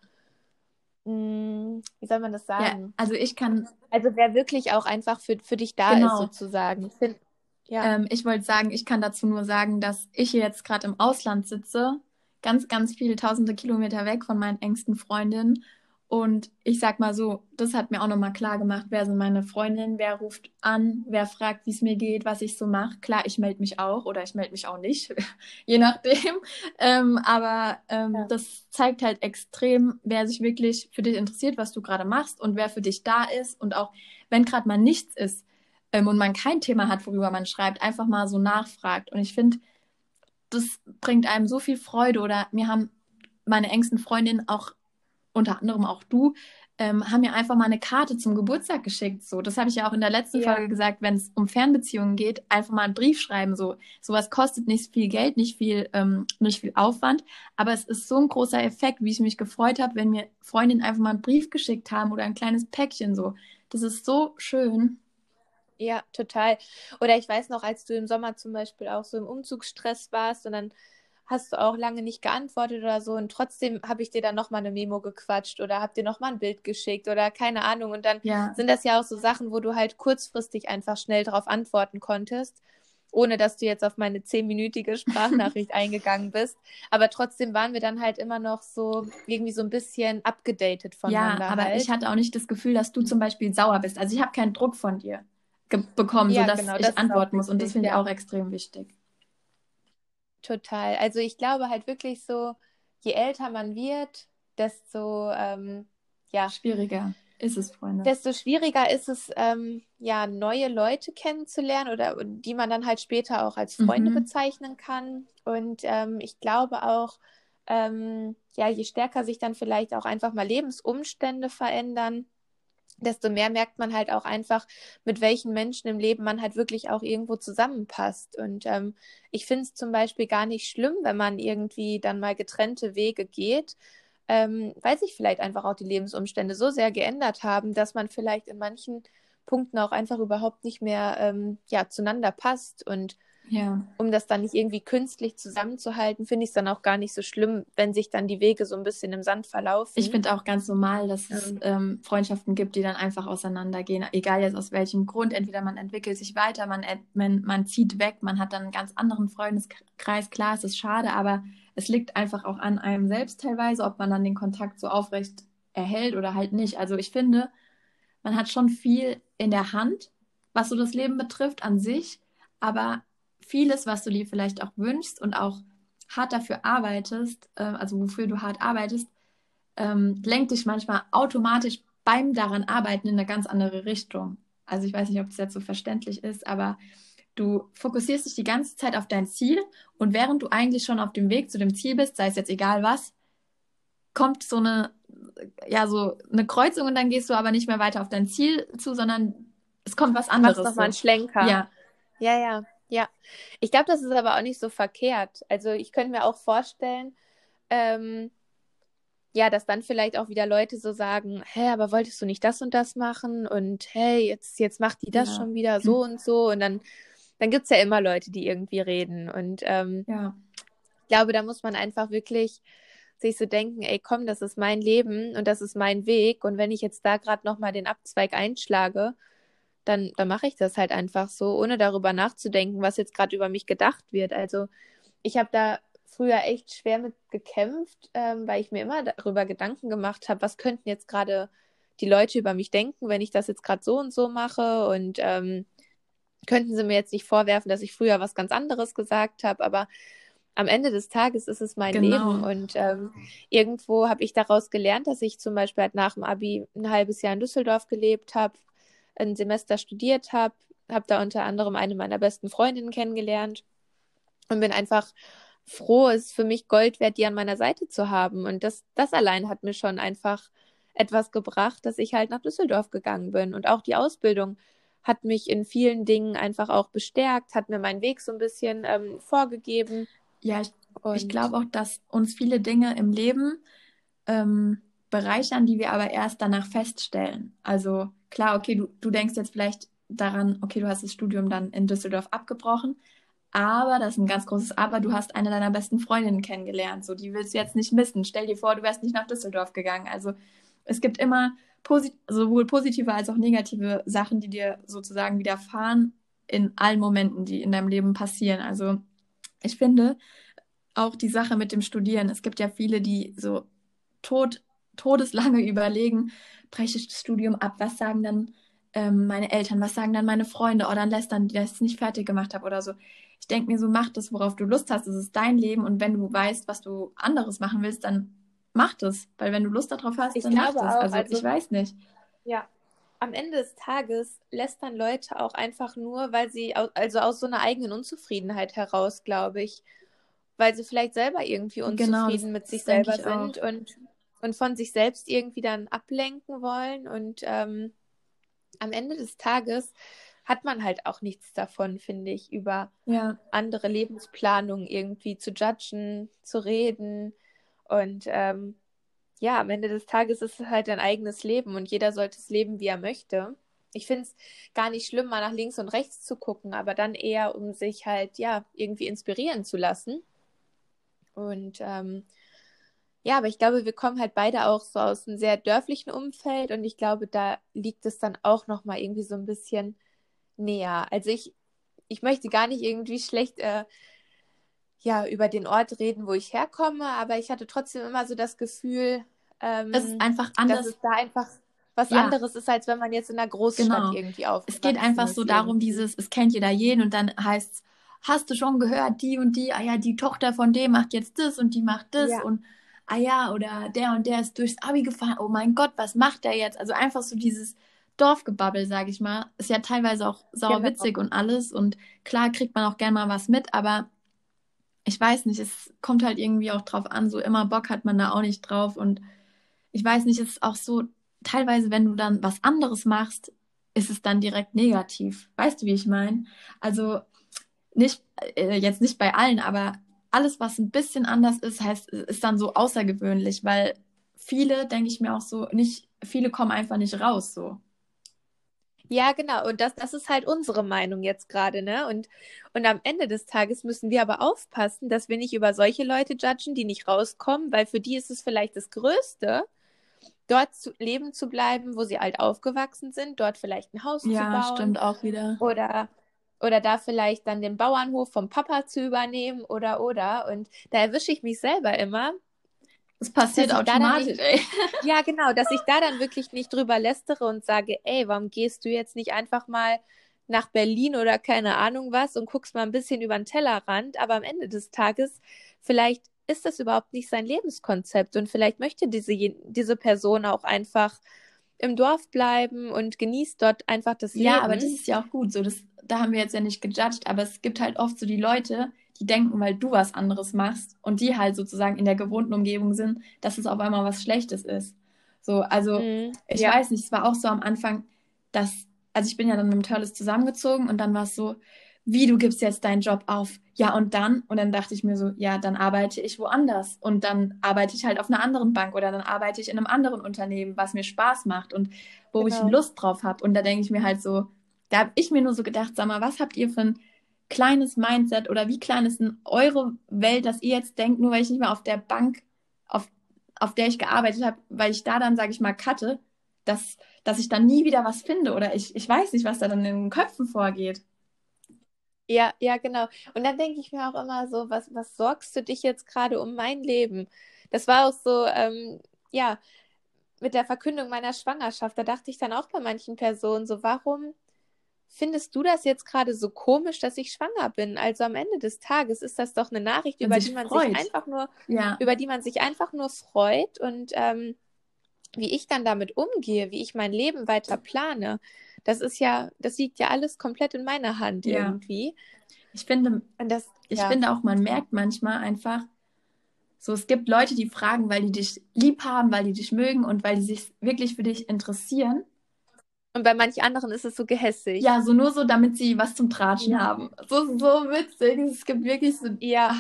mh, wie soll man das Ja, sagen? also ich kann, Also wer wirklich auch einfach für, für dich da ist, Genau. sozusagen. Ich find, ja. ähm, ich wollte sagen, ich kann dazu nur sagen, dass ich hier jetzt gerade im Ausland sitze, ganz, ganz viele tausende Kilometer weg von meinen engsten Freundinnen. Und ich sag mal so, das hat mir auch nochmal klar gemacht, wer sind meine Freundinnen, wer ruft an, wer fragt, wie es mir geht, was ich so mache. Klar, ich melde mich auch oder ich melde mich auch nicht, je nachdem. Ähm, aber ähm, Ja. das zeigt halt extrem, wer sich wirklich für dich interessiert, was du gerade machst und wer für dich da ist. Und auch wenn gerade mal nichts ist ähm, und man kein Thema hat, worüber man schreibt, einfach mal so nachfragt. Und ich finde, das bringt einem so viel Freude. Oder mir haben meine engsten Freundinnen auch unter anderem auch du, ähm, haben mir einfach mal eine Karte zum Geburtstag geschickt. So, das habe ich ja auch in der letzten Ja. Folge gesagt, wenn es um Fernbeziehungen geht, einfach mal einen Brief schreiben. So, sowas kostet nicht viel Geld, nicht viel, ähm, nicht viel Aufwand, aber es ist so ein großer Effekt, wie ich mich gefreut habe, wenn mir Freundinnen einfach mal einen Brief geschickt haben oder ein kleines Päckchen. So, das ist so schön. Ja, total. Oder ich weiß noch, als du im Sommer zum Beispiel auch so im Umzugsstress warst und dann hast du auch lange nicht geantwortet oder so und trotzdem habe ich dir dann nochmal eine Memo gequatscht oder habe dir nochmal ein Bild geschickt oder keine Ahnung. Und dann Ja, sind das ja auch so Sachen, wo du halt kurzfristig einfach schnell darauf antworten konntest, ohne dass du jetzt auf meine zehnminütige Sprachnachricht eingegangen bist. Aber trotzdem waren wir dann halt immer noch so irgendwie so ein bisschen abgedatet ja, voneinander aber halt. ich hatte auch nicht das Gefühl, dass du zum Beispiel sauer bist. Also ich habe keinen Druck von dir bekommen, Ja, sodass genau, ich antworten muss. Und das finde ich ja. auch extrem wichtig. Total. Also ich glaube halt wirklich so, je älter man wird, desto ähm, ja, Schwieriger ist es, Freunde. desto schwieriger ist es, ähm, ja, neue Leute kennenzulernen oder die man dann halt später auch als Freunde Mhm. bezeichnen kann. Und ähm, ich glaube auch, ähm, ja, je stärker sich dann vielleicht auch einfach mal Lebensumstände verändern, desto mehr merkt man halt auch einfach, mit welchen Menschen im Leben man halt wirklich auch irgendwo zusammenpasst. Und ähm, ich finde es zum Beispiel gar nicht schlimm, wenn man irgendwie dann mal getrennte Wege geht, ähm, weil sich vielleicht einfach auch die Lebensumstände so sehr geändert haben, dass man vielleicht in manchen Punkten auch einfach überhaupt nicht mehr ähm, ja, zueinander passt. Und Ja. um das dann nicht irgendwie künstlich zusammenzuhalten, finde ich es dann auch gar nicht so schlimm, wenn sich dann die Wege so ein bisschen im Sand verlaufen. Ich finde auch ganz normal, dass es Ähm. Freundschaften gibt, die dann einfach auseinandergehen. Egal jetzt aus welchem Grund. Entweder man entwickelt sich weiter, man, man, man zieht weg, man hat dann einen ganz anderen Freundeskreis. Klar, es ist schade, aber es liegt einfach auch an einem selbst teilweise, ob man dann den Kontakt so aufrecht erhält oder halt nicht. Also ich finde, man hat schon viel in der Hand, was so das Leben betrifft an sich, aber vieles, was du dir vielleicht auch wünschst und auch hart dafür arbeitest, äh, also wofür du hart arbeitest, ähm, lenkt dich manchmal automatisch beim daran arbeiten in eine ganz andere Richtung. Also ich weiß nicht, ob das jetzt so verständlich ist, aber du fokussierst dich die ganze Zeit auf dein Ziel und während du eigentlich schon auf dem Weg zu dem Ziel bist, sei es jetzt egal was, kommt so eine, ja, so eine Kreuzung und dann gehst du aber nicht mehr weiter auf dein Ziel zu, sondern es kommt was Machst anderes. nochmal einen. Schlenker. Ja, Ja, ja, ja. Ich glaube, das ist aber auch nicht so verkehrt. Also ich könnte mir auch vorstellen, ähm, ja, dass dann vielleicht auch wieder Leute so sagen, hä, aber wolltest du nicht das und das machen? Und hey, jetzt, jetzt macht die das Ja. schon wieder so und so. Und dann, dann gibt es ja immer Leute, die irgendwie reden. Und ähm, ja, ich glaube, da muss man einfach wirklich sich so denken, ey, komm, das ist mein Leben und das ist mein Weg. Und wenn ich jetzt da gerade nochmal den Abzweig einschlage, dann, dann mache ich das halt einfach so, ohne darüber nachzudenken, was jetzt gerade über mich gedacht wird. Also ich habe da früher echt schwer mit gekämpft, ähm, weil ich mir immer darüber Gedanken gemacht habe, was könnten jetzt gerade die Leute über mich denken, wenn ich das jetzt gerade so und so mache und ähm, könnten sie mir jetzt nicht vorwerfen, dass ich früher was ganz anderes gesagt habe, aber am Ende des Tages ist es mein genau. Leben und ähm, irgendwo habe ich daraus gelernt, dass ich zum Beispiel halt nach dem Abi ein halbes Jahr in Düsseldorf gelebt habe, ein Semester studiert habe, habe da unter anderem eine meiner besten Freundinnen kennengelernt und bin einfach froh, es ist für mich Gold wert, die an meiner Seite zu haben. Und das, das allein hat mir schon einfach etwas gebracht, dass ich halt nach Düsseldorf gegangen bin. Und auch die Ausbildung hat mich in vielen Dingen einfach auch bestärkt, hat mir meinen Weg so ein bisschen ähm, vorgegeben. Ja, ich, ich glaube auch, dass uns viele Dinge im Leben ähm, bereichern, die wir aber erst danach feststellen. Also klar, okay, du, du denkst jetzt vielleicht daran, okay, du hast das Studium dann in Düsseldorf abgebrochen, aber, das ist ein ganz großes Aber, du hast eine deiner besten Freundinnen kennengelernt. So, die willst du jetzt nicht missen. Stell dir vor, du wärst nicht nach Düsseldorf gegangen. Also es gibt immer posit sowohl positive als auch negative Sachen, die dir sozusagen widerfahren in allen Momenten, die in deinem Leben passieren. Also ich finde auch die Sache mit dem Studieren. Es gibt ja viele, die so tot, todeslange überlegen, breche ich das Studium ab, was sagen dann ähm, meine Eltern, was sagen dann meine Freunde, oder dann lässt dann, die das nicht fertig gemacht habe oder so. Ich denke mir so, mach das, worauf du Lust hast. Es ist dein Leben und wenn du weißt, was du anderes machen willst, dann mach das. Weil wenn du Lust darauf hast, ich dann mach das. also, also ich weiß nicht. Ja, am Ende des Tages lässt dann Leute auch einfach nur, weil sie, also aus so einer eigenen Unzufriedenheit heraus, glaube ich, weil sie vielleicht selber irgendwie genau, unzufrieden genau, mit sich selber sind und, und von sich selbst irgendwie dann ablenken wollen. Und ähm, am Ende des Tages hat man halt auch nichts davon, finde ich, über ja. andere Lebensplanungen irgendwie zu judgen, zu reden. Und ähm, ja, am Ende des Tages ist es halt ein eigenes Leben und jeder sollte es leben, wie er möchte. Ich finde es gar nicht schlimm, mal nach links und rechts zu gucken, aber dann eher, um sich halt, ja, irgendwie inspirieren zu lassen. Und ähm, ja, aber ich glaube, wir kommen halt beide auch so aus einem sehr dörflichen Umfeld und ich glaube, da liegt es dann auch nochmal irgendwie so ein bisschen näher. Also ich, ich möchte gar nicht irgendwie schlecht äh, ja, über den Ort reden, wo ich herkomme, aber ich hatte trotzdem immer so das Gefühl, ähm, es ist einfach anders. dass es da einfach was ja. anderes ist, als wenn man jetzt in einer Großstadt genau. irgendwie aufwächst. Es geht einfach so darum, dieses, es kennt jeder jeden und dann heißt es, hast du schon gehört, die und die, ah ja, die Tochter von dem macht jetzt das und die macht das ja. und ah ja, oder der und der ist durchs Abi gefahren, oh mein Gott, was macht der jetzt? Also einfach so dieses, Dorfgebabbel, sage ich mal, ist ja teilweise auch sauer genau. witzig und alles. Und klar kriegt man auch gerne mal was mit, aber ich weiß nicht, es kommt halt irgendwie auch drauf an, so immer Bock hat man da auch nicht drauf. Und ich weiß nicht, es ist auch so, teilweise, wenn du dann was anderes machst, ist es dann direkt negativ. Weißt du, wie ich meine? Also nicht, äh, jetzt nicht bei allen, aber alles, was ein bisschen anders ist, heißt, ist dann so außergewöhnlich, weil viele, denke ich mir auch so, nicht, viele kommen einfach nicht raus so. Ja, genau. Und das, das ist halt unsere Meinung jetzt gerade, ne? Und, und am Ende des Tages müssen wir aber aufpassen, dass wir nicht über solche Leute judgen, die nicht rauskommen, weil für die ist es vielleicht das Größte, dort zu, leben zu bleiben, wo sie alt aufgewachsen sind, dort vielleicht ein Haus ja, zu bauen. Ja, stimmt auch wieder. Oder, oder da vielleicht dann den Bauernhof vom Papa zu übernehmen oder, oder. Und da erwische ich mich selber immer, das passiert automatisch, nicht, ey. Ja, genau, dass ich da dann wirklich nicht drüber lästere und sage, ey, warum gehst du jetzt nicht einfach mal nach Berlin oder keine Ahnung was und guckst mal ein bisschen über den Tellerrand, aber am Ende des Tages vielleicht ist das überhaupt nicht sein Lebenskonzept und vielleicht möchte diese, diese Person auch einfach im Dorf bleiben und genießt dort einfach das Leben. Ja, aber das ist ja auch gut so. Das, da haben wir jetzt ja nicht gejudged, aber es gibt halt oft so die Leute, die denken, weil du was anderes machst und die halt sozusagen in der gewohnten Umgebung sind, dass es auf einmal was Schlechtes ist. So, also mhm, ich ja. weiß nicht, es war auch so am Anfang, dass, also ich bin ja dann mit dem Törles zusammengezogen und dann war es so, wie du gibst jetzt deinen Job auf, ja und dann? Und dann dachte ich mir so, ja, dann arbeite ich woanders und dann arbeite ich halt auf einer anderen Bank oder dann arbeite ich in einem anderen Unternehmen, was mir Spaß macht und wo genau. ich Lust drauf habe. Und da denke ich mir halt so, da habe ich mir nur so gedacht, sag mal, was habt ihr für ein kleines Mindset oder wie klein ist denn eure Welt, dass ihr jetzt denkt, nur weil ich nicht mehr auf der Bank, auf, auf der ich gearbeitet habe, weil ich da dann, sage ich mal, cutte, dass, dass ich dann nie wieder was finde oder ich, ich weiß nicht, was da dann in den Köpfen vorgeht. Ja, ja, genau. Und dann denke ich mir auch immer so, was, was sorgst du dich jetzt gerade um mein Leben? Das war auch so, ähm, ja, mit der Verkündung meiner Schwangerschaft, da dachte ich dann auch bei manchen Personen so, warum findest du das jetzt gerade so komisch, dass ich schwanger bin? Also am Ende des Tages ist das doch eine Nachricht, über die man freut. sich einfach nur, Ja. über die man sich einfach nur freut und ähm, wie ich dann damit umgehe, wie ich mein Leben weiter plane, das ist ja, das liegt ja alles komplett in meiner Hand Ja. irgendwie. Ich finde, das, ich ja. finde auch, man merkt manchmal einfach, so es gibt Leute, die fragen, weil die dich lieb haben, weil die dich mögen und weil die sich wirklich für dich interessieren. und bei manch anderen ist es so gehässig. Ja, so nur so, damit sie was zum Tratschen Ja. haben. So, so witzig. Es gibt wirklich so, Ja,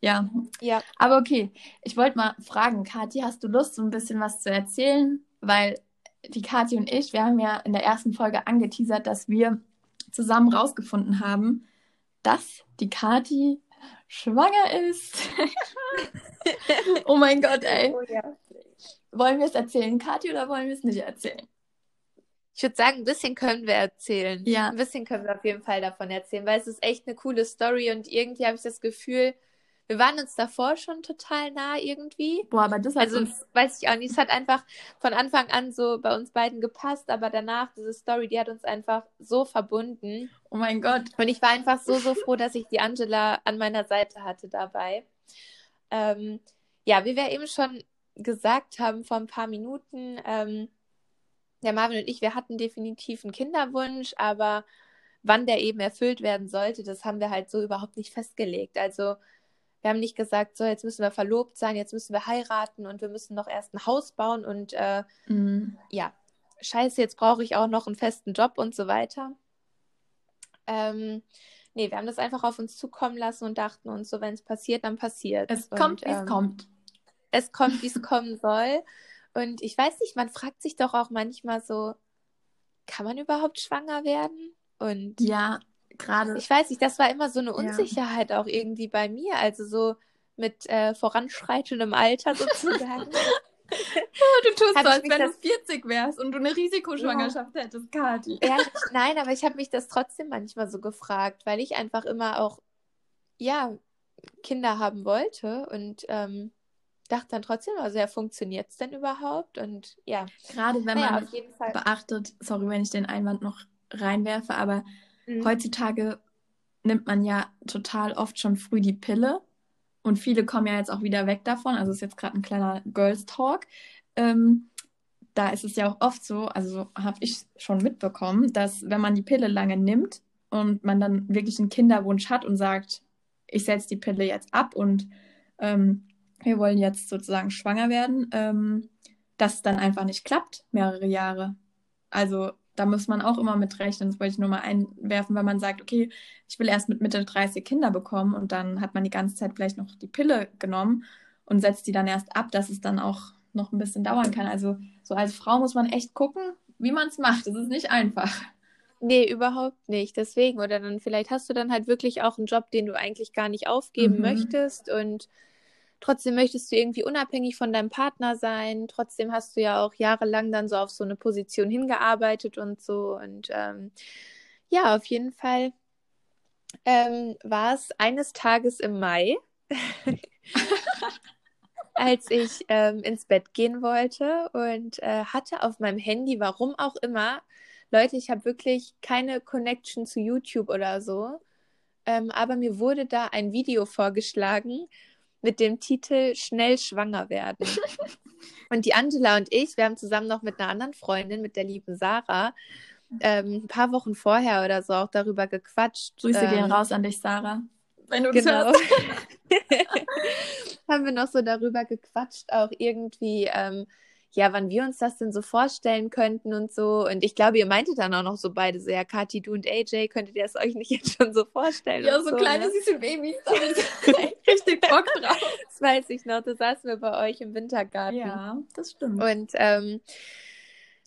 ja. ja. Aber okay, ich wollte mal fragen, Kathi, hast du Lust, so ein bisschen was zu erzählen? Weil die Kathi und ich, wir haben ja in der ersten Folge angeteasert, dass wir zusammen rausgefunden haben, dass die Kathi schwanger ist. oh mein Gott, ey. Oh, ja. Wollen wir es erzählen, Kathi, oder wollen wir es nicht erzählen? Ich würde sagen, ein bisschen können wir erzählen. Ja. Ein bisschen können wir auf jeden Fall davon erzählen, weil es ist echt eine coole Story und irgendwie habe ich das Gefühl, wir waren uns davor schon total nah irgendwie. Boah, aber das hat Also uns, weiß ich auch nicht, es hat einfach von Anfang an so bei uns beiden gepasst, aber danach, diese Story, die hat uns einfach so verbunden. oh mein Gott. Und ich war einfach so, so froh, dass ich die Angela an meiner Seite hatte dabei. Ähm, ja, wie wir eben schon gesagt haben vor ein paar Minuten, ähm, der Marvin und ich, wir hatten definitiv einen Kinderwunsch, aber wann der eben erfüllt werden sollte, das haben wir halt so überhaupt nicht festgelegt. Also wir haben nicht gesagt, so jetzt müssen wir verlobt sein, jetzt müssen wir heiraten und wir müssen noch erst ein Haus bauen und äh, Mhm. ja, scheiße, jetzt brauche ich auch noch einen festen Job und so weiter. Ähm, nee, wir haben das einfach auf uns zukommen lassen und dachten uns so, wenn es passiert, dann passiert. Es und, kommt, wie es ähm, kommt. Es kommt, wie es kommen soll. Und ich weiß nicht, man fragt sich doch auch manchmal so, kann man überhaupt schwanger werden? Und Ja, gerade. ich weiß nicht, das war immer so eine Ja. Unsicherheit auch irgendwie bei mir. Also so mit äh, voranschreitendem Alter sozusagen. du tust so, als wenn du das- 40 wärst und du eine Risikoschwangerschaft hättest, Kathi. Ja, nein, aber ich habe mich das trotzdem manchmal so gefragt, weil ich einfach immer auch, ja, Kinder haben wollte und ähm, dachte dann trotzdem, also ja, funktioniert es denn überhaupt? Und ja, Gerade wenn naja, man auf jeden Fall. beachtet, sorry, wenn ich den Einwand noch reinwerfe, aber Mhm. heutzutage nimmt man ja total oft schon früh die Pille und viele kommen ja jetzt auch wieder weg davon. Also ist jetzt gerade ein kleiner Girls Talk. Ähm, da ist es ja auch oft so, also habe ich schon mitbekommen, dass wenn man die Pille lange nimmt und man dann wirklich einen Kinderwunsch hat und sagt, ich setze die Pille jetzt ab und ähm, wir wollen jetzt sozusagen schwanger werden, ähm, dass es dann einfach nicht klappt, mehrere Jahre. Also da muss man auch immer mit rechnen. Das wollte ich nur mal einwerfen, wenn man sagt, okay, ich will erst mit Mitte 30 Kinder bekommen und dann hat man die ganze Zeit vielleicht noch die Pille genommen und setzt die dann erst ab, dass es dann auch noch ein bisschen dauern kann. Also so als Frau muss man echt gucken, wie man es macht. Es ist nicht einfach. Nee, überhaupt nicht. Deswegen, oder dann vielleicht hast du dann halt wirklich auch einen Job, den du eigentlich gar nicht aufgeben Mhm. möchtest und trotzdem möchtest du irgendwie unabhängig von deinem Partner sein. Trotzdem hast du ja auch jahrelang dann so auf so eine Position hingearbeitet und so. Und ähm, ja, auf jeden Fall ähm, war es eines Tages im Mai, als ich ähm, ins Bett gehen wollte und äh, hatte auf meinem Handy, warum auch immer, Leute, ich habe wirklich keine Connection zu YouTube oder so, ähm, aber mir wurde da ein Video vorgeschlagen mit dem Titel Schnell schwanger werden. und die Angela und ich, wir haben zusammen noch mit einer anderen Freundin, mit der lieben Sarah, ähm, ein paar Wochen vorher oder so auch darüber gequatscht. Grüße ähm, gehen raus an dich, Sarah. Wenn du Genau. hörst. haben wir noch so darüber gequatscht, auch irgendwie, ähm, ja, wann wir uns das denn so vorstellen könnten und so. Und ich glaube, ihr meintet dann auch noch so beide so, ja, Kathi, du und AJ, könntet ihr es euch nicht jetzt schon so vorstellen? Ja, und so kleine ne? süße Babys. Ich richtig Bock drauf. Das weiß ich noch, da saßen wir bei euch im Wintergarten. Ja, das stimmt. Und ähm,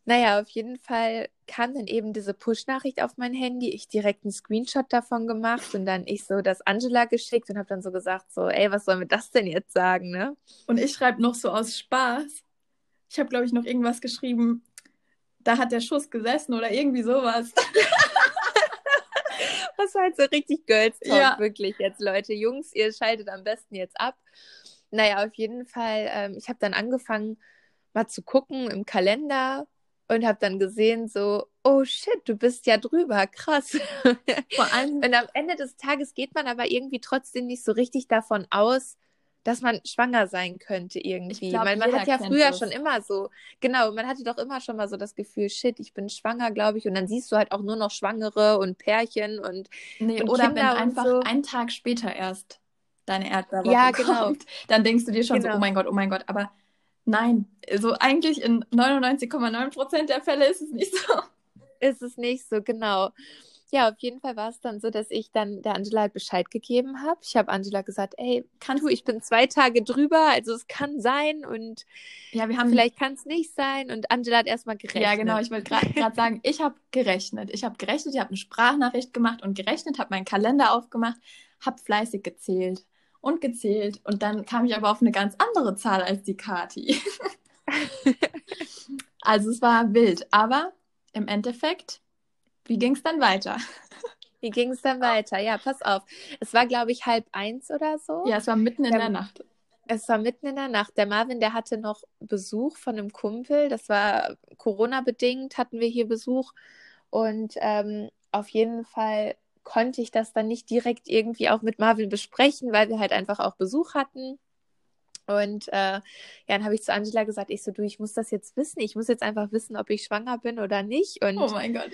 naja, auf jeden Fall kam dann eben diese Push-Nachricht auf mein Handy. Ich direkt einen Screenshot davon gemacht und dann ich so das Angela geschickt und habe dann so gesagt, so, ey, was sollen wir das denn jetzt sagen, ne? Und ich schreibe noch so aus Spaß. Ich habe, glaube ich, noch irgendwas geschrieben. Da hat der Schuss gesessen oder irgendwie sowas. Das war halt so richtig Girls Talk, Ja. wirklich jetzt, Leute. Jungs, ihr schaltet am besten jetzt ab. Naja, auf jeden Fall, ähm, ich habe dann angefangen, mal zu gucken im Kalender und habe dann gesehen, so, oh shit, du bist ja drüber, krass. Vor allem. und am Ende des Tages geht man aber irgendwie trotzdem nicht so richtig davon aus, dass man schwanger sein könnte irgendwie. Glaub, Weil man hat ja früher das. schon immer so, genau, man hatte doch immer schon mal so das Gefühl, shit, ich bin schwanger, glaube ich. Und dann siehst du halt auch nur noch Schwangere und Pärchen und, nee, und oder Kinder wenn einfach so. einen Tag später erst deine Erdbeerwoche ja, genau. kommt, dann denkst du dir schon genau. so, oh mein Gott, oh mein Gott. Aber nein, so eigentlich in 99,9 Prozent der Fälle ist es nicht so. Ist es nicht so, genau ja, auf jeden Fall war es dann so, dass ich dann der Angela halt Bescheid gegeben habe. Ich habe Angela gesagt, ey, kannst du, ich bin zwei Tage drüber, also es kann sein und ja, wir haben vielleicht kann es nicht sein. Und Angela hat erstmal gerechnet. Ja, genau, ich wollte gerade sagen, ich habe gerechnet. Ich habe gerechnet, ich habe eine Sprachnachricht gemacht und gerechnet, habe meinen Kalender aufgemacht, habe fleißig gezählt und gezählt. Und dann kam ich aber auf eine ganz andere Zahl als die Kati. also es war wild, aber im Endeffekt wie ging es dann weiter? Wie ging es dann weiter? Ja, pass auf. Es war, glaube ich, halb eins oder so. Ja, es war mitten in der, der Nacht. Es war mitten in der Nacht. Der Marvin, der hatte noch Besuch von einem Kumpel. Das war Corona-bedingt, hatten wir hier Besuch. Und ähm, auf jeden Fall konnte ich das dann nicht direkt irgendwie auch mit Marvin besprechen, weil wir halt einfach auch Besuch hatten. Und äh, ja, dann habe ich zu Angela gesagt, ich so, du, ich muss das jetzt wissen. Ich muss jetzt einfach wissen, ob ich schwanger bin oder nicht. Und oh mein Gott.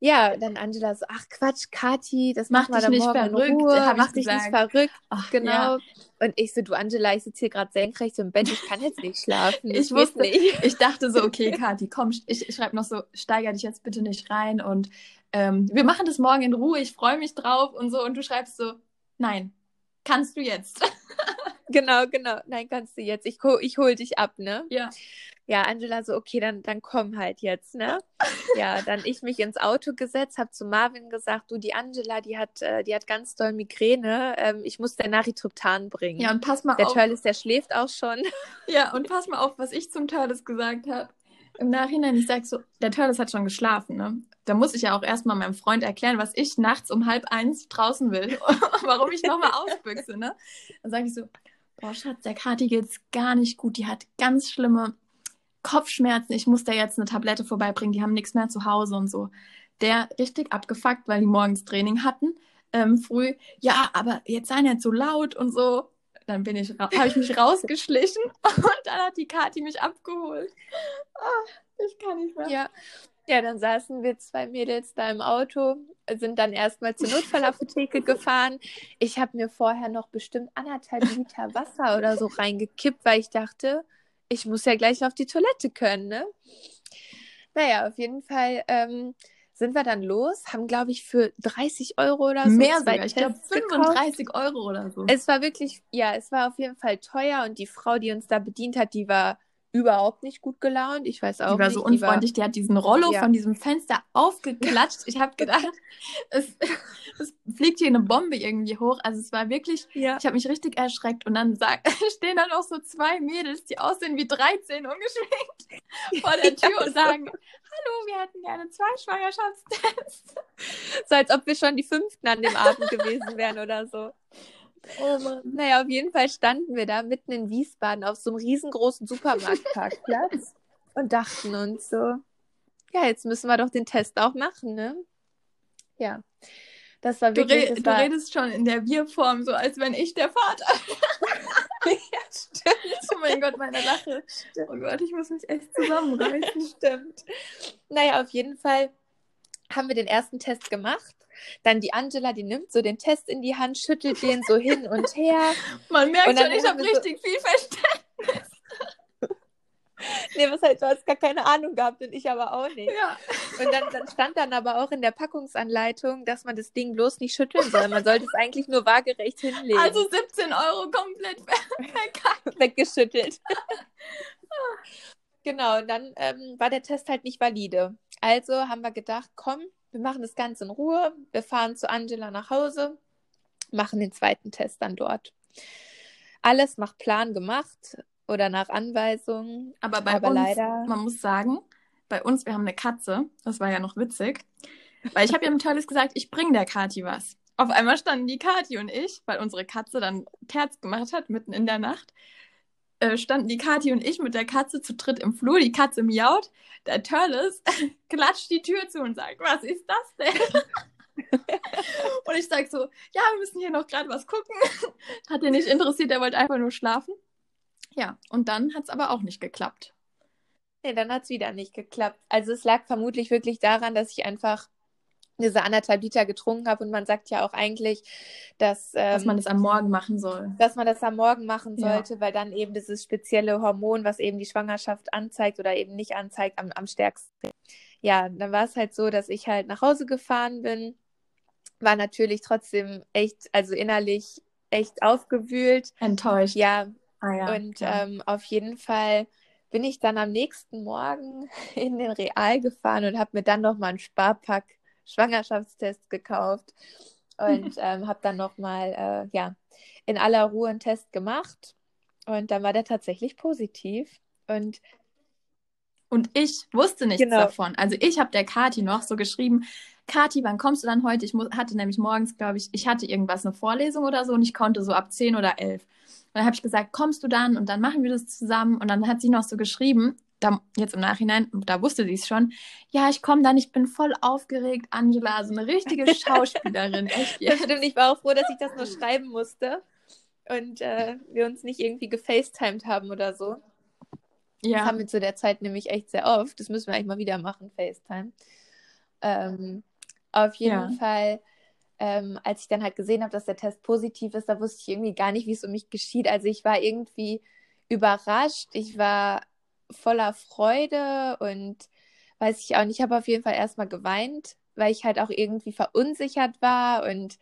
Ja, dann Angela so, ach Quatsch, Kati, das macht dann nicht morgen verrückt, in Ruhe, mach dich nicht verrückt. Ach, genau. Ja. Und ich so, du Angela, ich sitze hier gerade senkrecht im Bett, ich kann jetzt nicht schlafen. ich wusste nicht. Ich dachte so, okay, Kati, komm, ich, ich schreibe noch so, steiger dich jetzt bitte nicht rein und ähm, wir machen das morgen in Ruhe, ich freue mich drauf und so. Und du schreibst so, nein, kannst du jetzt. genau, genau. Nein, kannst du jetzt. Ich, ich hol dich ab, ne? Ja. Ja, Angela so, okay, dann, dann komm halt jetzt, ne? ja, dann ich mich ins Auto gesetzt, habe zu Marvin gesagt, du, die Angela, die hat, äh, die hat ganz doll Migräne. Ähm, ich muss der Naritryptan bringen. Ja, und pass mal der auf. Der Turles, der schläft auch schon. ja, und pass mal auf, was ich zum Turles gesagt habe. Im Nachhinein, ich sag so, der Turles hat schon geschlafen, ne? Da muss ich ja auch erstmal meinem Freund erklären, was ich nachts um halb eins draußen will, warum ich nochmal ausbüchse, ne? Dann sage ich so, boah, Schatz, der Kati geht's gar nicht gut. Die hat ganz schlimme Kopfschmerzen. Ich muss da jetzt eine Tablette vorbeibringen. Die haben nichts mehr zu Hause und so. Der richtig abgefuckt, weil die morgens Training hatten. Ähm, früh, ja, aber jetzt seien jetzt so laut und so. Dann bin ich, habe ich mich rausgeschlichen und dann hat die Kati mich abgeholt. Oh, ich kann nicht mehr. Ja. Ja, dann saßen wir zwei Mädels da im Auto, sind dann erstmal zur Notfallapotheke gefahren. Ich habe mir vorher noch bestimmt anderthalb Liter Wasser oder so reingekippt, weil ich dachte, ich muss ja gleich auf die Toilette können, ne? Naja, auf jeden Fall ähm, sind wir dann los, haben, glaube ich, für 30 Euro oder so. Mehr sogar, ich glaube 35 gekauft. Euro oder so. Es war wirklich, ja, es war auf jeden Fall teuer und die Frau, die uns da bedient hat, die war überhaupt nicht gut gelaunt. Ich weiß auch die war nicht. so unfreundlich. Die, war... die hat diesen Rollo ja. von diesem Fenster aufgeklatscht. Ich habe gedacht, es, es, fliegt hier eine Bombe irgendwie hoch. Also es war wirklich, ja. ich habe mich richtig erschreckt. Und dann sag, stehen da noch so zwei Mädels, die aussehen wie 13 ungeschminkt vor der Tür ja, und sagen, hallo, wir hätten gerne zwei Schwangerschaftstests. So als ob wir schon die fünften an dem Abend gewesen wären oder so. Oh Mann. Naja, auf jeden Fall standen wir da mitten in Wiesbaden auf so einem riesengroßen Supermarktparkplatz und dachten uns so, ja, jetzt müssen wir doch den Test auch machen, ne? Ja. Das war wirklich. Du, re das war... du redest schon in der Wir-Form, so als wenn ich der Vater. ja, stimmt. Oh mein Gott, meine Lache. Stimmt. Oh Gott, ich muss mich echt zusammenreißen. stimmt. Naja, auf jeden Fall haben wir den ersten Test gemacht dann die Angela, die nimmt so den Test in die Hand, schüttelt den so hin und her. Man merkt schon, ich habe richtig so... viel Verständnis. nee, was halt, du hast gar keine Ahnung gehabt und ich aber auch nicht. Ja. Und dann, dann, stand dann aber auch in der Packungsanleitung, dass man das Ding bloß nicht schütteln soll. Man sollte es eigentlich nur waagerecht hinlegen. Also 17 Euro komplett weggeschüttelt. genau, und dann ähm, war der Test halt nicht valide. Also haben wir gedacht, komm, wir machen das Ganze in Ruhe. Wir fahren zu Angela nach Hause, machen den zweiten Test dann dort. Alles nach Plan gemacht oder nach Anweisung. Aber bei aber uns, leider... man muss sagen, bei uns, wir haben eine Katze. Das war ja noch witzig. Weil ich habe ja mit Tolles gesagt, ich bringe der Kati was. Auf einmal standen die Kati und ich, weil unsere Katze dann Terz gemacht hat, mitten in der Nacht, äh, standen die Kathi und ich mit der Katze zu dritt im Flur. Die Katze miaut. Der Turles klatscht die Tür zu und sagt, was ist das denn? und ich sag so, ja, wir müssen hier noch gerade was gucken. Hat er nicht interessiert, er wollte einfach nur schlafen. Ja, und dann hat es aber auch nicht geklappt. Nee, dann hat es wieder nicht geklappt. Also es lag vermutlich wirklich daran, dass ich einfach diese anderthalb Liter getrunken habe und man sagt ja auch eigentlich, dass, ähm, dass man das am Morgen machen soll. Dass man das am Morgen machen sollte, ja. weil dann eben dieses spezielle Hormon, was eben die Schwangerschaft anzeigt oder eben nicht anzeigt, am, am stärksten. Ja, dann war es halt so, dass ich halt nach Hause gefahren bin, war natürlich trotzdem echt, also innerlich echt aufgewühlt. Enttäuscht. Ja. Ah, ja und ja. Ähm, auf jeden Fall bin ich dann am nächsten Morgen in den Real gefahren und habe mir dann nochmal einen Sparpack Schwangerschaftstest gekauft und ähm, habe dann nochmal äh, ja, in aller Ruhe einen Test gemacht und dann war der tatsächlich positiv und und ich wusste nichts genau. davon. Also ich habe der Kati noch so geschrieben, Kati, wann kommst du dann heute? Ich hatte nämlich morgens, glaube ich, ich hatte irgendwas, eine Vorlesung oder so und ich konnte so ab 10 oder 11. Und dann habe ich gesagt, kommst du dann und dann machen wir das zusammen. Und dann hat sie noch so geschrieben, da, jetzt im Nachhinein, da wusste sie es schon, ja, ich komme dann, ich bin voll aufgeregt, Angela, so eine richtige Schauspielerin, echt jetzt. stimmt, ich war auch froh, dass ich das nur schreiben musste und äh, wir uns nicht irgendwie gefacetimed haben oder so. Ja. Das haben wir zu der Zeit nämlich echt sehr oft. Das müssen wir eigentlich mal wieder machen, FaceTime. Ähm, auf jeden ja. Fall, ähm, als ich dann halt gesehen habe, dass der Test positiv ist, da wusste ich irgendwie gar nicht, wie es um mich geschieht. Also ich war irgendwie überrascht. Ich war voller Freude und weiß ich auch nicht, ich habe auf jeden Fall erstmal geweint, weil ich halt auch irgendwie verunsichert war und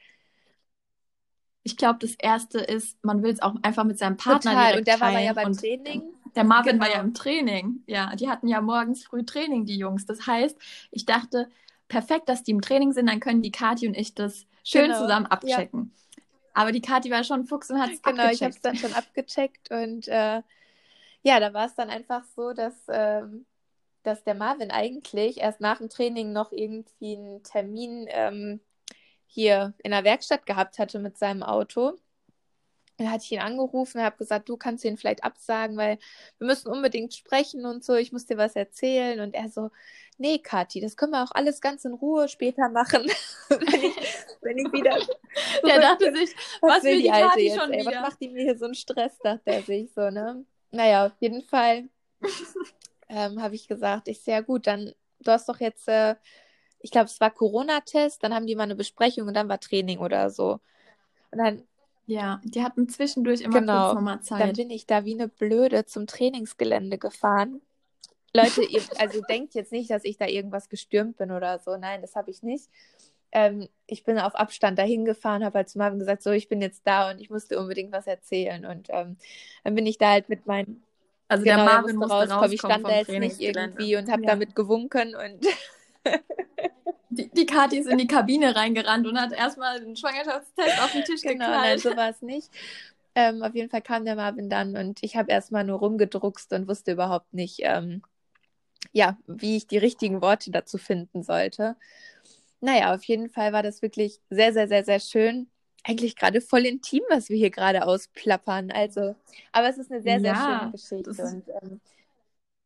ich glaube, das erste ist, man will es auch einfach mit seinem Partner Total. direkt Und der war ja beim Training. Der Marvin genau. war ja im Training. Ja, die hatten ja morgens früh Training, die Jungs. Das heißt, ich dachte, perfekt, dass die im Training sind, dann können die Kathi und ich das schön genau. zusammen abchecken. Ja. Aber die Kathi war schon Fuchs und hat es genau, abgecheckt. Genau, ich habe es dann schon abgecheckt und äh, ja, da war es dann einfach so, dass, ähm, dass der Marvin eigentlich erst nach dem Training noch irgendwie einen Termin ähm, hier in der Werkstatt gehabt hatte mit seinem Auto. Da hatte ich ihn angerufen habe gesagt, du kannst ihn vielleicht absagen, weil wir müssen unbedingt sprechen und so, ich muss dir was erzählen. Und er so, nee, Kathi, das können wir auch alles ganz in Ruhe später machen. wenn, ich, wenn ich wieder. Der dachte sich, was, was will die, die Alte jetzt, schon ey, wieder? Was macht die mir hier so einen Stress, dachte er sich so, ne? Naja, auf jeden Fall ähm, habe ich gesagt, ich sehr gut, dann, du hast doch jetzt, äh, ich glaube, es war Corona-Test, dann haben die mal eine Besprechung und dann war Training oder so. Und dann. Ja, die hatten zwischendurch immer genau, kurz nochmal Zeit. Dann bin ich da wie eine Blöde zum Trainingsgelände gefahren. Leute, ihr, also denkt jetzt nicht, dass ich da irgendwas gestürmt bin oder so. Nein, das habe ich nicht. Ähm, ich bin auf Abstand dahin gefahren, habe halt zu Marvin gesagt, so, ich bin jetzt da und ich musste unbedingt was erzählen. Und ähm, dann bin ich da halt mit meinen. Also genau, der Marvin musste rauskommen. Ich stand da jetzt nicht irgendwie und habe ja. damit gewunken und. die, die Kathi ist in die Kabine reingerannt und hat erstmal den Schwangerschaftstest auf den Tisch genau, geknallt. Nein, so war es nicht. Ähm, auf jeden Fall kam der Marvin dann und ich habe erstmal nur rumgedruckst und wusste überhaupt nicht, ähm, ja, wie ich die richtigen Worte dazu finden sollte. Naja, auf jeden Fall war das wirklich sehr, sehr, sehr, sehr schön. Eigentlich gerade voll intim, was wir hier gerade ausplappern. Also, aber es ist eine sehr, sehr ja, schöne Geschichte. Ist, und, ähm,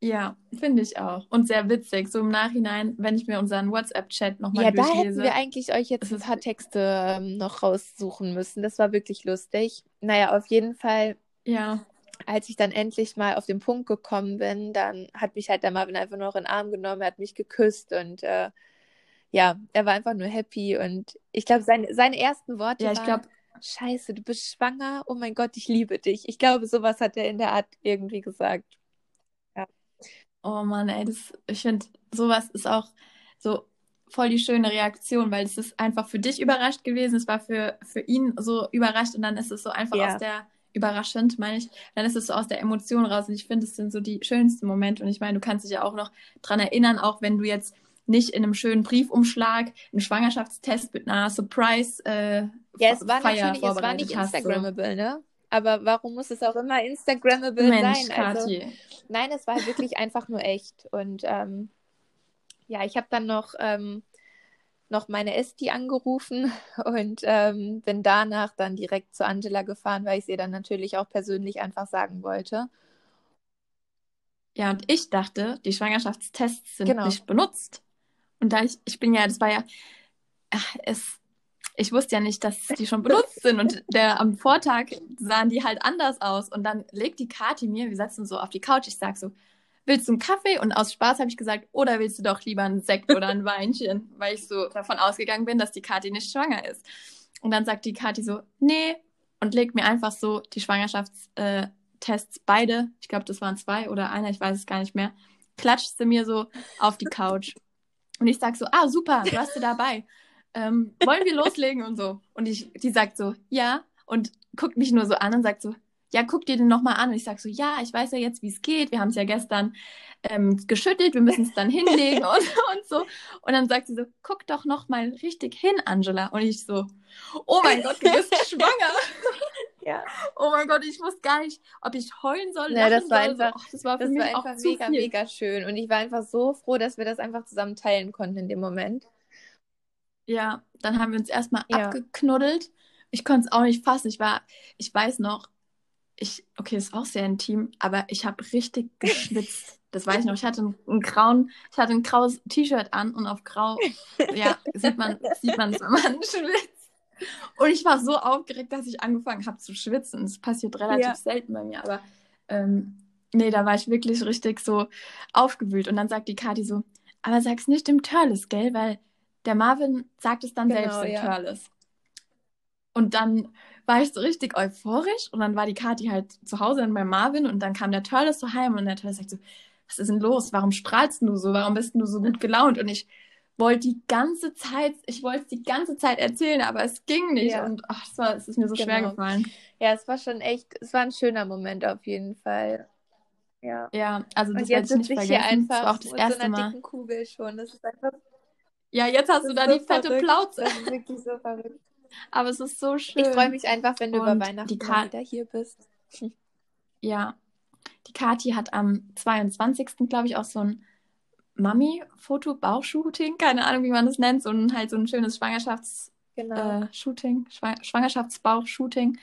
ja, finde ich auch. Und sehr witzig. So im Nachhinein, wenn ich mir unseren WhatsApp-Chat nochmal ja, durchlese. Ja, da hätten wir eigentlich euch jetzt ein paar Texte ähm, noch raussuchen müssen. Das war wirklich lustig. Naja, auf jeden Fall. Ja. Als ich dann endlich mal auf den Punkt gekommen bin, dann hat mich halt der Marvin einfach noch in den Arm genommen, er hat mich geküsst und äh, ja, er war einfach nur happy und ich glaube, seine, seine ersten Worte ja, ich waren, glaub... Scheiße, du bist schwanger, oh mein Gott, ich liebe dich. Ich glaube, sowas hat er in der Art irgendwie gesagt. Ja. Oh Mann, ey, das, ich finde, sowas ist auch so voll die schöne Reaktion, weil es ist einfach für dich überrascht gewesen, es war für, für ihn so überrascht und dann ist es so einfach ja. aus der, überraschend, meine ich, dann ist es so aus der Emotion raus und ich finde, es sind so die schönsten Momente und ich meine, du kannst dich ja auch noch dran erinnern, auch wenn du jetzt nicht in einem schönen Briefumschlag einen Schwangerschaftstest mit einer Surprise äh, Ja, es war Feier natürlich, es war nicht Instagrammable, so. ne? Aber warum muss es auch immer Instagrammable Mensch, sein? Also, nein, es war wirklich einfach nur echt. Und ähm, ja, ich habe dann noch ähm, noch meine Esti angerufen und ähm, bin danach dann direkt zu Angela gefahren, weil ich sie dann natürlich auch persönlich einfach sagen wollte. Ja, und ich dachte, die Schwangerschaftstests sind genau. nicht benutzt. Und da ich, ich bin ja, das war ja, ach, es, ich wusste ja nicht, dass die schon benutzt sind. Und der, am Vortag sahen die halt anders aus. Und dann legt die Kati mir, wir sitzen so auf die Couch, ich sag so, willst du einen Kaffee? Und aus Spaß habe ich gesagt, oder willst du doch lieber einen Sekt oder ein Weinchen? Weil ich so davon ausgegangen bin, dass die Kati nicht schwanger ist. Und dann sagt die Kati so, nee, und legt mir einfach so die Schwangerschaftstests äh, beide, ich glaube, das waren zwei oder einer, ich weiß es gar nicht mehr, klatscht sie mir so auf die Couch. Und ich sag so, ah, super, du hast sie dabei ähm, wollen wir loslegen und so. Und ich, die sagt so, ja, und guckt mich nur so an und sagt so, ja, guck dir den nochmal an. Und ich sag so, ja, ich weiß ja jetzt, wie es geht. Wir haben es ja gestern ähm, geschüttelt, wir müssen es dann hinlegen und, und so. Und dann sagt sie so, guck doch nochmal richtig hin, Angela. Und ich so, oh mein Gott, du bist schwanger. Ja. Oh mein Gott, ich wusste gar nicht, ob ich heulen soll. Ja, das war einfach, so. oh, das war, das war einfach mega, viel. mega schön. Und ich war einfach so froh, dass wir das einfach zusammen teilen konnten in dem Moment. Ja, dann haben wir uns erstmal ja. abgeknuddelt. Ich konnte es auch nicht fassen. Ich war, ich weiß noch, ich, okay, ist auch sehr intim, aber ich habe richtig geschwitzt. Das weiß ich noch. Ich hatte einen, einen grauen, ich hatte ein graues T-Shirt an und auf grau, ja, sieht man, sieht man es, wenn man schwitzt. Und ich war so aufgeregt, dass ich angefangen habe zu schwitzen. Das passiert relativ ja. selten bei mir, aber ähm, nee, da war ich wirklich richtig so aufgewühlt. Und dann sagt die Kati so, aber sag's nicht dem Törles, gell, weil der Marvin sagt es dann genau, selbst in ja. Turles. Und dann war ich so richtig euphorisch und dann war die Kathi halt zu Hause bei Marvin und dann kam der Turles so heim und der Turles sagt so, was ist denn los? Warum strahlst du so? Warum bist du so gut gelaunt? Und ich wollte die ganze Zeit, ich wollte es die ganze Zeit erzählen, aber es ging nicht. Ja. Und ach, es, war, es ist mir so genau. schwer gefallen. Ja, es war schon echt, es war ein schöner Moment auf jeden Fall. Ja. Ja, also das werde ich nicht vergessen. Hier einfach das war auch das erste so einer Mal. dicken Kugel schon. Das ist einfach ja, jetzt hast du da so die fette verrückt. Plauze. Das ist wirklich so verrückt. Aber es ist so schön. Ich freue mich einfach, wenn du Und über Weihnachten wieder hier bist. Ja. Die Kathi hat am 22. glaube ich auch so ein Mami-Foto, Bauchshooting, keine Ahnung, wie man das nennt, so ein halt so ein schönes Schwangerschafts genau. äh, Shooting, Schw Schwangerschaftsbauch-Shooting.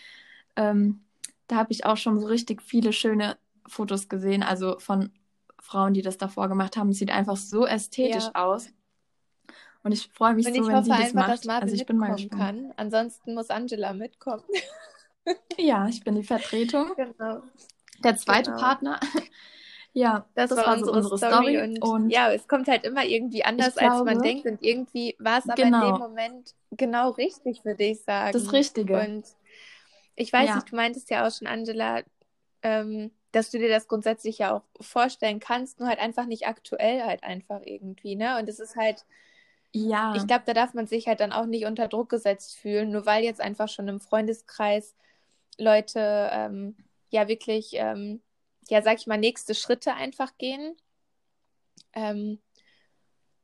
Ähm, da habe ich auch schon so richtig viele schöne Fotos gesehen, also von Frauen, die das davor gemacht haben. Es sieht einfach so ästhetisch ja. aus. Und ich freue mich und so, wenn einfach, sie das macht. Dass Marvin also ich bin mal gespannt. Kann. Ansonsten muss Angela mitkommen. ja, ich bin die Vertretung. Genau. Der zweite genau. Partner. Ja, das, das war, so unsere Story. Story. Und, und, ja, es kommt halt immer irgendwie anders, glaube, als man denkt. Und irgendwie war es aber genau. in dem genau. Moment genau richtig, würde ich sagen. Das Richtige. Und ich weiß ja. nicht, du meintest ja auch schon, Angela, ähm, dass du dir das grundsätzlich ja auch vorstellen kannst, nur halt einfach nicht aktuell halt einfach irgendwie, ne? Und es ist halt, ja. Ich glaube, da darf man sich halt dann auch nicht unter Druck gesetzt fühlen, nur weil jetzt einfach schon im Freundeskreis Leute ähm, ja wirklich, ähm, ja, sag ich mal, nächste Schritte einfach gehen. Ähm,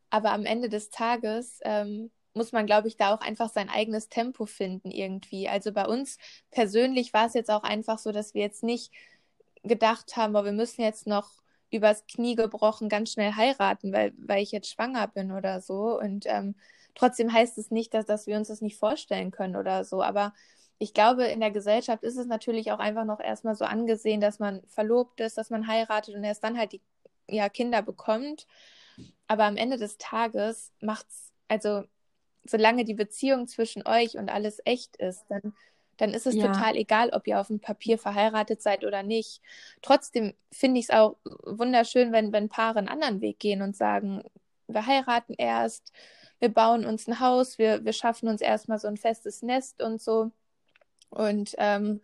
aber am Ende des Tages ähm, muss man, glaube ich, da auch einfach sein eigenes Tempo finden irgendwie. Also bei uns persönlich war es jetzt auch einfach so, dass wir jetzt nicht gedacht haben, boah, wir müssen jetzt noch übers Knie gebrochen ganz schnell heiraten, weil, weil ich jetzt schwanger bin oder so. Und ähm, trotzdem heißt es nicht, dass, dass wir uns das nicht vorstellen können oder so. Aber ich glaube, in der Gesellschaft ist es natürlich auch einfach noch erstmal so angesehen, dass man verlobt ist, dass man heiratet und erst dann halt die ja, Kinder bekommt. Aber am Ende des Tages macht's, also solange die Beziehung zwischen euch und alles echt ist, dann dann ist es ja. total egal, ob ihr auf dem Papier verheiratet seid oder nicht. Trotzdem finde ich es auch wunderschön, wenn, wenn Paare einen anderen Weg gehen und sagen, wir heiraten erst, wir bauen uns ein Haus, wir, wir schaffen uns erstmal so ein festes Nest und so. Und ähm,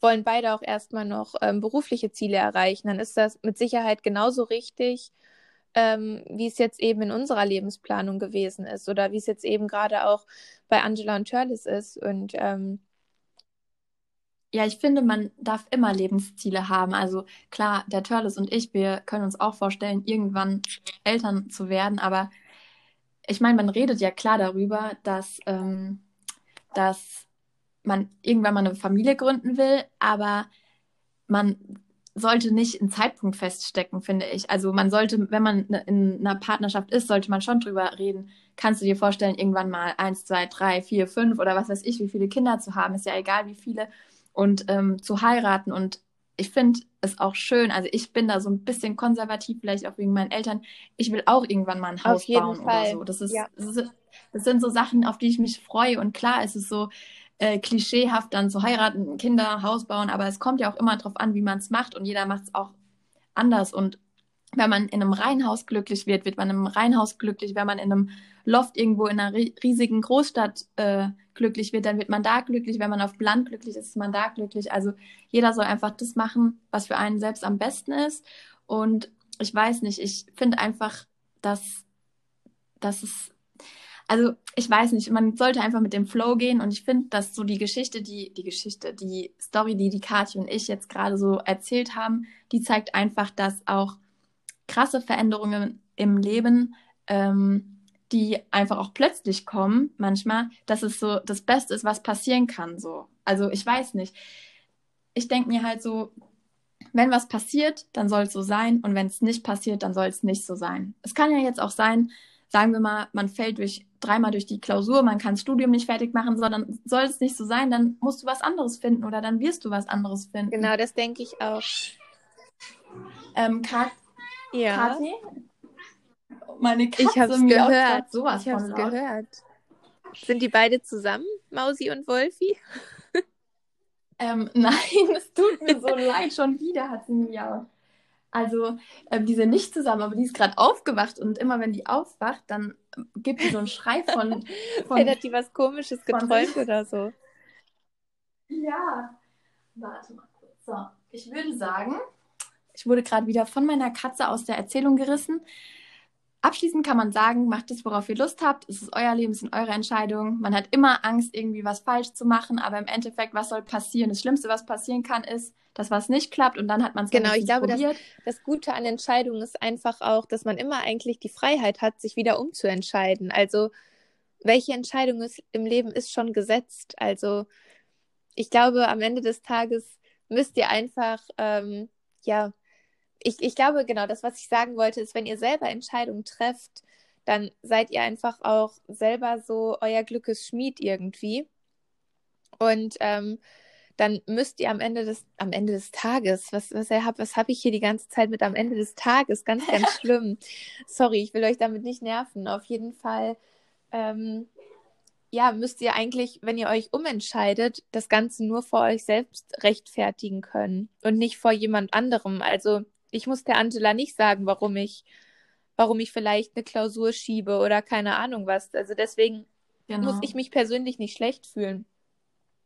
wollen beide auch erstmal noch ähm, berufliche Ziele erreichen, dann ist das mit Sicherheit genauso richtig, ähm, wie es jetzt eben in unserer Lebensplanung gewesen ist oder wie es jetzt eben gerade auch bei Angela und Turles ist. Und ähm, ja, ich finde, man darf immer Lebensziele haben. Also klar, der Törles und ich, wir können uns auch vorstellen, irgendwann Eltern zu werden. Aber ich meine, man redet ja klar darüber, dass, ähm, dass man irgendwann mal eine Familie gründen will, aber man sollte nicht ein Zeitpunkt feststecken, finde ich. Also man sollte, wenn man ne, in einer Partnerschaft ist, sollte man schon drüber reden. Kannst du dir vorstellen, irgendwann mal eins, zwei, drei, vier, fünf oder was weiß ich, wie viele Kinder zu haben, ist ja egal wie viele, und ähm, zu heiraten. Und ich finde es auch schön, also ich bin da so ein bisschen konservativ, vielleicht auch wegen meinen Eltern. Ich will auch irgendwann mal ein Haus bauen Fall. oder so. Das, ist, ja. das, ist, das sind so Sachen, auf die ich mich freue. Und klar ist es so, äh, klischeehaft dann zu heiraten, Kinder, Haus bauen, aber es kommt ja auch immer darauf an, wie man es macht und jeder macht es auch anders. Und wenn man in einem Reihenhaus glücklich wird, wird man einem Reihenhaus glücklich. Wenn man in einem Loft irgendwo in einer riesigen Großstadt äh, glücklich wird, dann wird man da glücklich. Wenn man auf Land glücklich ist, ist man da glücklich. Also jeder soll einfach das machen, was für einen selbst am besten ist. Und ich weiß nicht, ich finde einfach, dass, dass es also ich weiß nicht, man sollte einfach mit dem Flow gehen und ich finde, dass so die Geschichte, die, die Geschichte, die Story, die die Kathi und ich jetzt gerade so erzählt haben, die zeigt einfach, dass auch krasse Veränderungen im Leben, ähm, die einfach auch plötzlich kommen, manchmal, dass es so das Beste ist, was passieren kann, so. Also ich weiß nicht. Ich denke mir halt so, wenn was passiert, dann soll es so sein und wenn es nicht passiert, dann soll es nicht so sein. Es kann ja jetzt auch sein, sagen wir mal, man fällt durch dreimal durch die Klausur, man kann das Studium nicht fertig machen, sondern soll es nicht so sein, dann musst du was anderes finden oder dann wirst du was anderes finden. Genau, das denke ich auch. Ähm, Kat ja. Kathi? Meine Katze ich hab's gehört. sowas ich hab's von laut. gehört. Sind die beide zusammen, Mausi und Wolfi? ähm, nein, es tut mir so leid, schon wieder hat sie miaut. Also, äh, die sind nicht zusammen, aber die ist gerade aufgewacht und immer wenn die aufwacht, dann gibt die so einen Schrei von. von Vielleicht hat die was Komisches geträumt oder so. Ja. Warte mal kurz. So, ich würde sagen, ich wurde gerade wieder von meiner Katze aus der Erzählung gerissen. Abschließend kann man sagen, macht es, worauf ihr Lust habt. Es ist euer Leben, es sind eure Entscheidungen. Man hat immer Angst, irgendwie was falsch zu machen, aber im Endeffekt, was soll passieren? Das Schlimmste, was passieren kann, ist, dass was nicht klappt und dann hat man es Genau, ich glaube, das, das Gute an Entscheidungen ist einfach auch, dass man immer eigentlich die Freiheit hat, sich wieder umzuentscheiden. Also, welche Entscheidung ist im Leben ist schon gesetzt. Also, ich glaube, am Ende des Tages müsst ihr einfach, ähm, ja, ich, ich glaube, genau, das, was ich sagen wollte, ist, wenn ihr selber Entscheidungen trefft, dann seid ihr einfach auch selber so euer Glückes Schmied irgendwie. Und ähm, dann müsst ihr am Ende des, am Ende des Tages, was, was, was habe ich hier die ganze Zeit mit am Ende des Tages? Ganz, ganz schlimm. Sorry, ich will euch damit nicht nerven. Auf jeden Fall, ähm, ja, müsst ihr eigentlich, wenn ihr euch umentscheidet, das Ganze nur vor euch selbst rechtfertigen können und nicht vor jemand anderem. Also ich muss der Angela nicht sagen, warum ich, warum ich vielleicht eine Klausur schiebe oder keine Ahnung was. Also deswegen genau. muss ich mich persönlich nicht schlecht fühlen.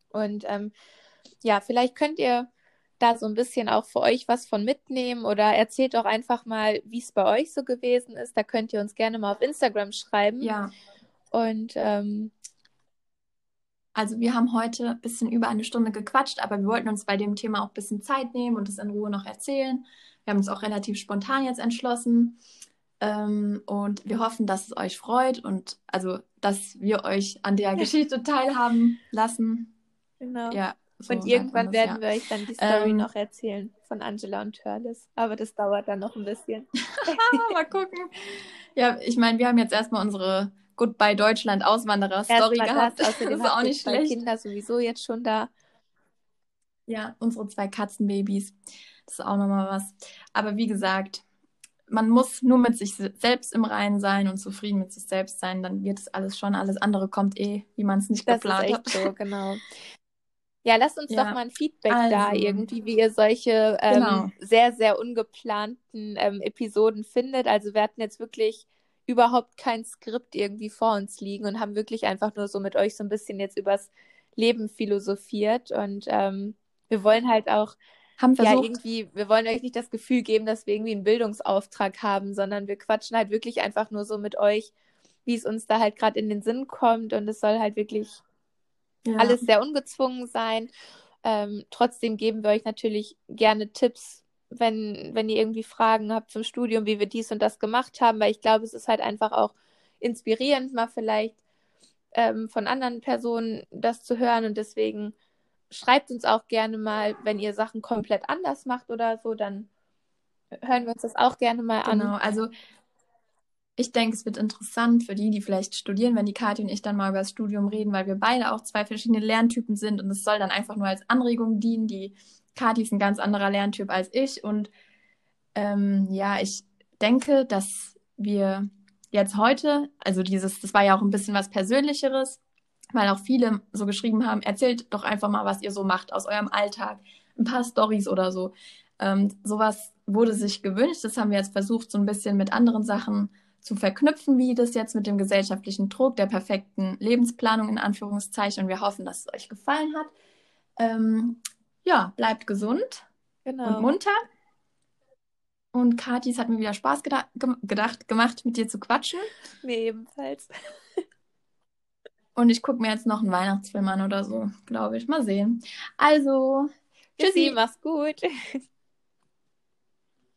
Und ähm, ja, vielleicht könnt ihr da so ein bisschen auch für euch was von mitnehmen oder erzählt auch einfach mal, wie es bei euch so gewesen ist. Da könnt ihr uns gerne mal auf Instagram schreiben. Ja. Und ähm, also wir haben heute ein bisschen über eine Stunde gequatscht, aber wir wollten uns bei dem Thema auch ein bisschen Zeit nehmen und es in Ruhe noch erzählen. Wir haben uns auch relativ spontan jetzt entschlossen. Ähm, und wir hoffen, dass es euch freut und also, dass wir euch an der Geschichte teilhaben lassen. Genau. Ja, so und irgendwann das, werden ja. wir euch dann die Story ähm, noch erzählen von Angela und Törles. Aber das dauert dann noch ein bisschen. mal gucken. Ja, ich meine, wir haben jetzt erstmal unsere Goodbye Deutschland Auswanderer-Story gehabt. Das, außerdem das ist auch nicht schlecht. Kinder sowieso jetzt schon da. Ja, unsere zwei Katzenbabys. Das ist auch nochmal was. Aber wie gesagt, man muss nur mit sich selbst im Reinen sein und zufrieden mit sich selbst sein, dann wird es alles schon. Alles andere kommt eh, wie man es nicht das geplant ist echt hat. So, genau. Ja, lasst uns ja. doch mal ein Feedback also, da irgendwie, wie ihr solche ähm, genau. sehr, sehr ungeplanten ähm, Episoden findet. Also wir hatten jetzt wirklich überhaupt kein Skript irgendwie vor uns liegen und haben wirklich einfach nur so mit euch so ein bisschen jetzt übers Leben philosophiert. Und ähm, wir wollen halt auch haben versucht. Ja, irgendwie, wir wollen euch nicht das Gefühl geben, dass wir irgendwie einen Bildungsauftrag haben, sondern wir quatschen halt wirklich einfach nur so mit euch, wie es uns da halt gerade in den Sinn kommt. Und es soll halt wirklich ja. alles sehr ungezwungen sein. Ähm, trotzdem geben wir euch natürlich gerne Tipps, wenn, wenn ihr irgendwie Fragen habt zum Studium, wie wir dies und das gemacht haben, weil ich glaube, es ist halt einfach auch inspirierend, mal vielleicht ähm, von anderen Personen das zu hören. Und deswegen schreibt uns auch gerne mal, wenn ihr Sachen komplett anders macht oder so, dann hören wir uns das auch gerne mal an. Genau, also ich denke, es wird interessant für die, die vielleicht studieren, wenn die Kathi und ich dann mal über das Studium reden, weil wir beide auch zwei verschiedene Lerntypen sind und es soll dann einfach nur als Anregung dienen. Die Kathi ist ein ganz anderer Lerntyp als ich und ähm, ja, ich denke, dass wir jetzt heute, also dieses, das war ja auch ein bisschen was Persönlicheres, weil auch viele so geschrieben haben, erzählt doch einfach mal, was ihr so macht aus eurem Alltag, ein paar Stories oder so. Ähm, sowas wurde sich gewünscht, das haben wir jetzt versucht, so ein bisschen mit anderen Sachen zu verknüpfen, wie das jetzt mit dem gesellschaftlichen Druck der perfekten Lebensplanung in Anführungszeichen. Und wir hoffen, dass es euch gefallen hat. Ähm, ja, bleibt gesund genau. und munter. Und Kathi, es hat mir wieder Spaß geda gedacht, gemacht, mit dir zu quatschen. Mir ebenfalls. Und ich gucke mir jetzt noch einen Weihnachtsfilm an oder so, glaube ich. Mal sehen. Also, tschüssi, mach's gut.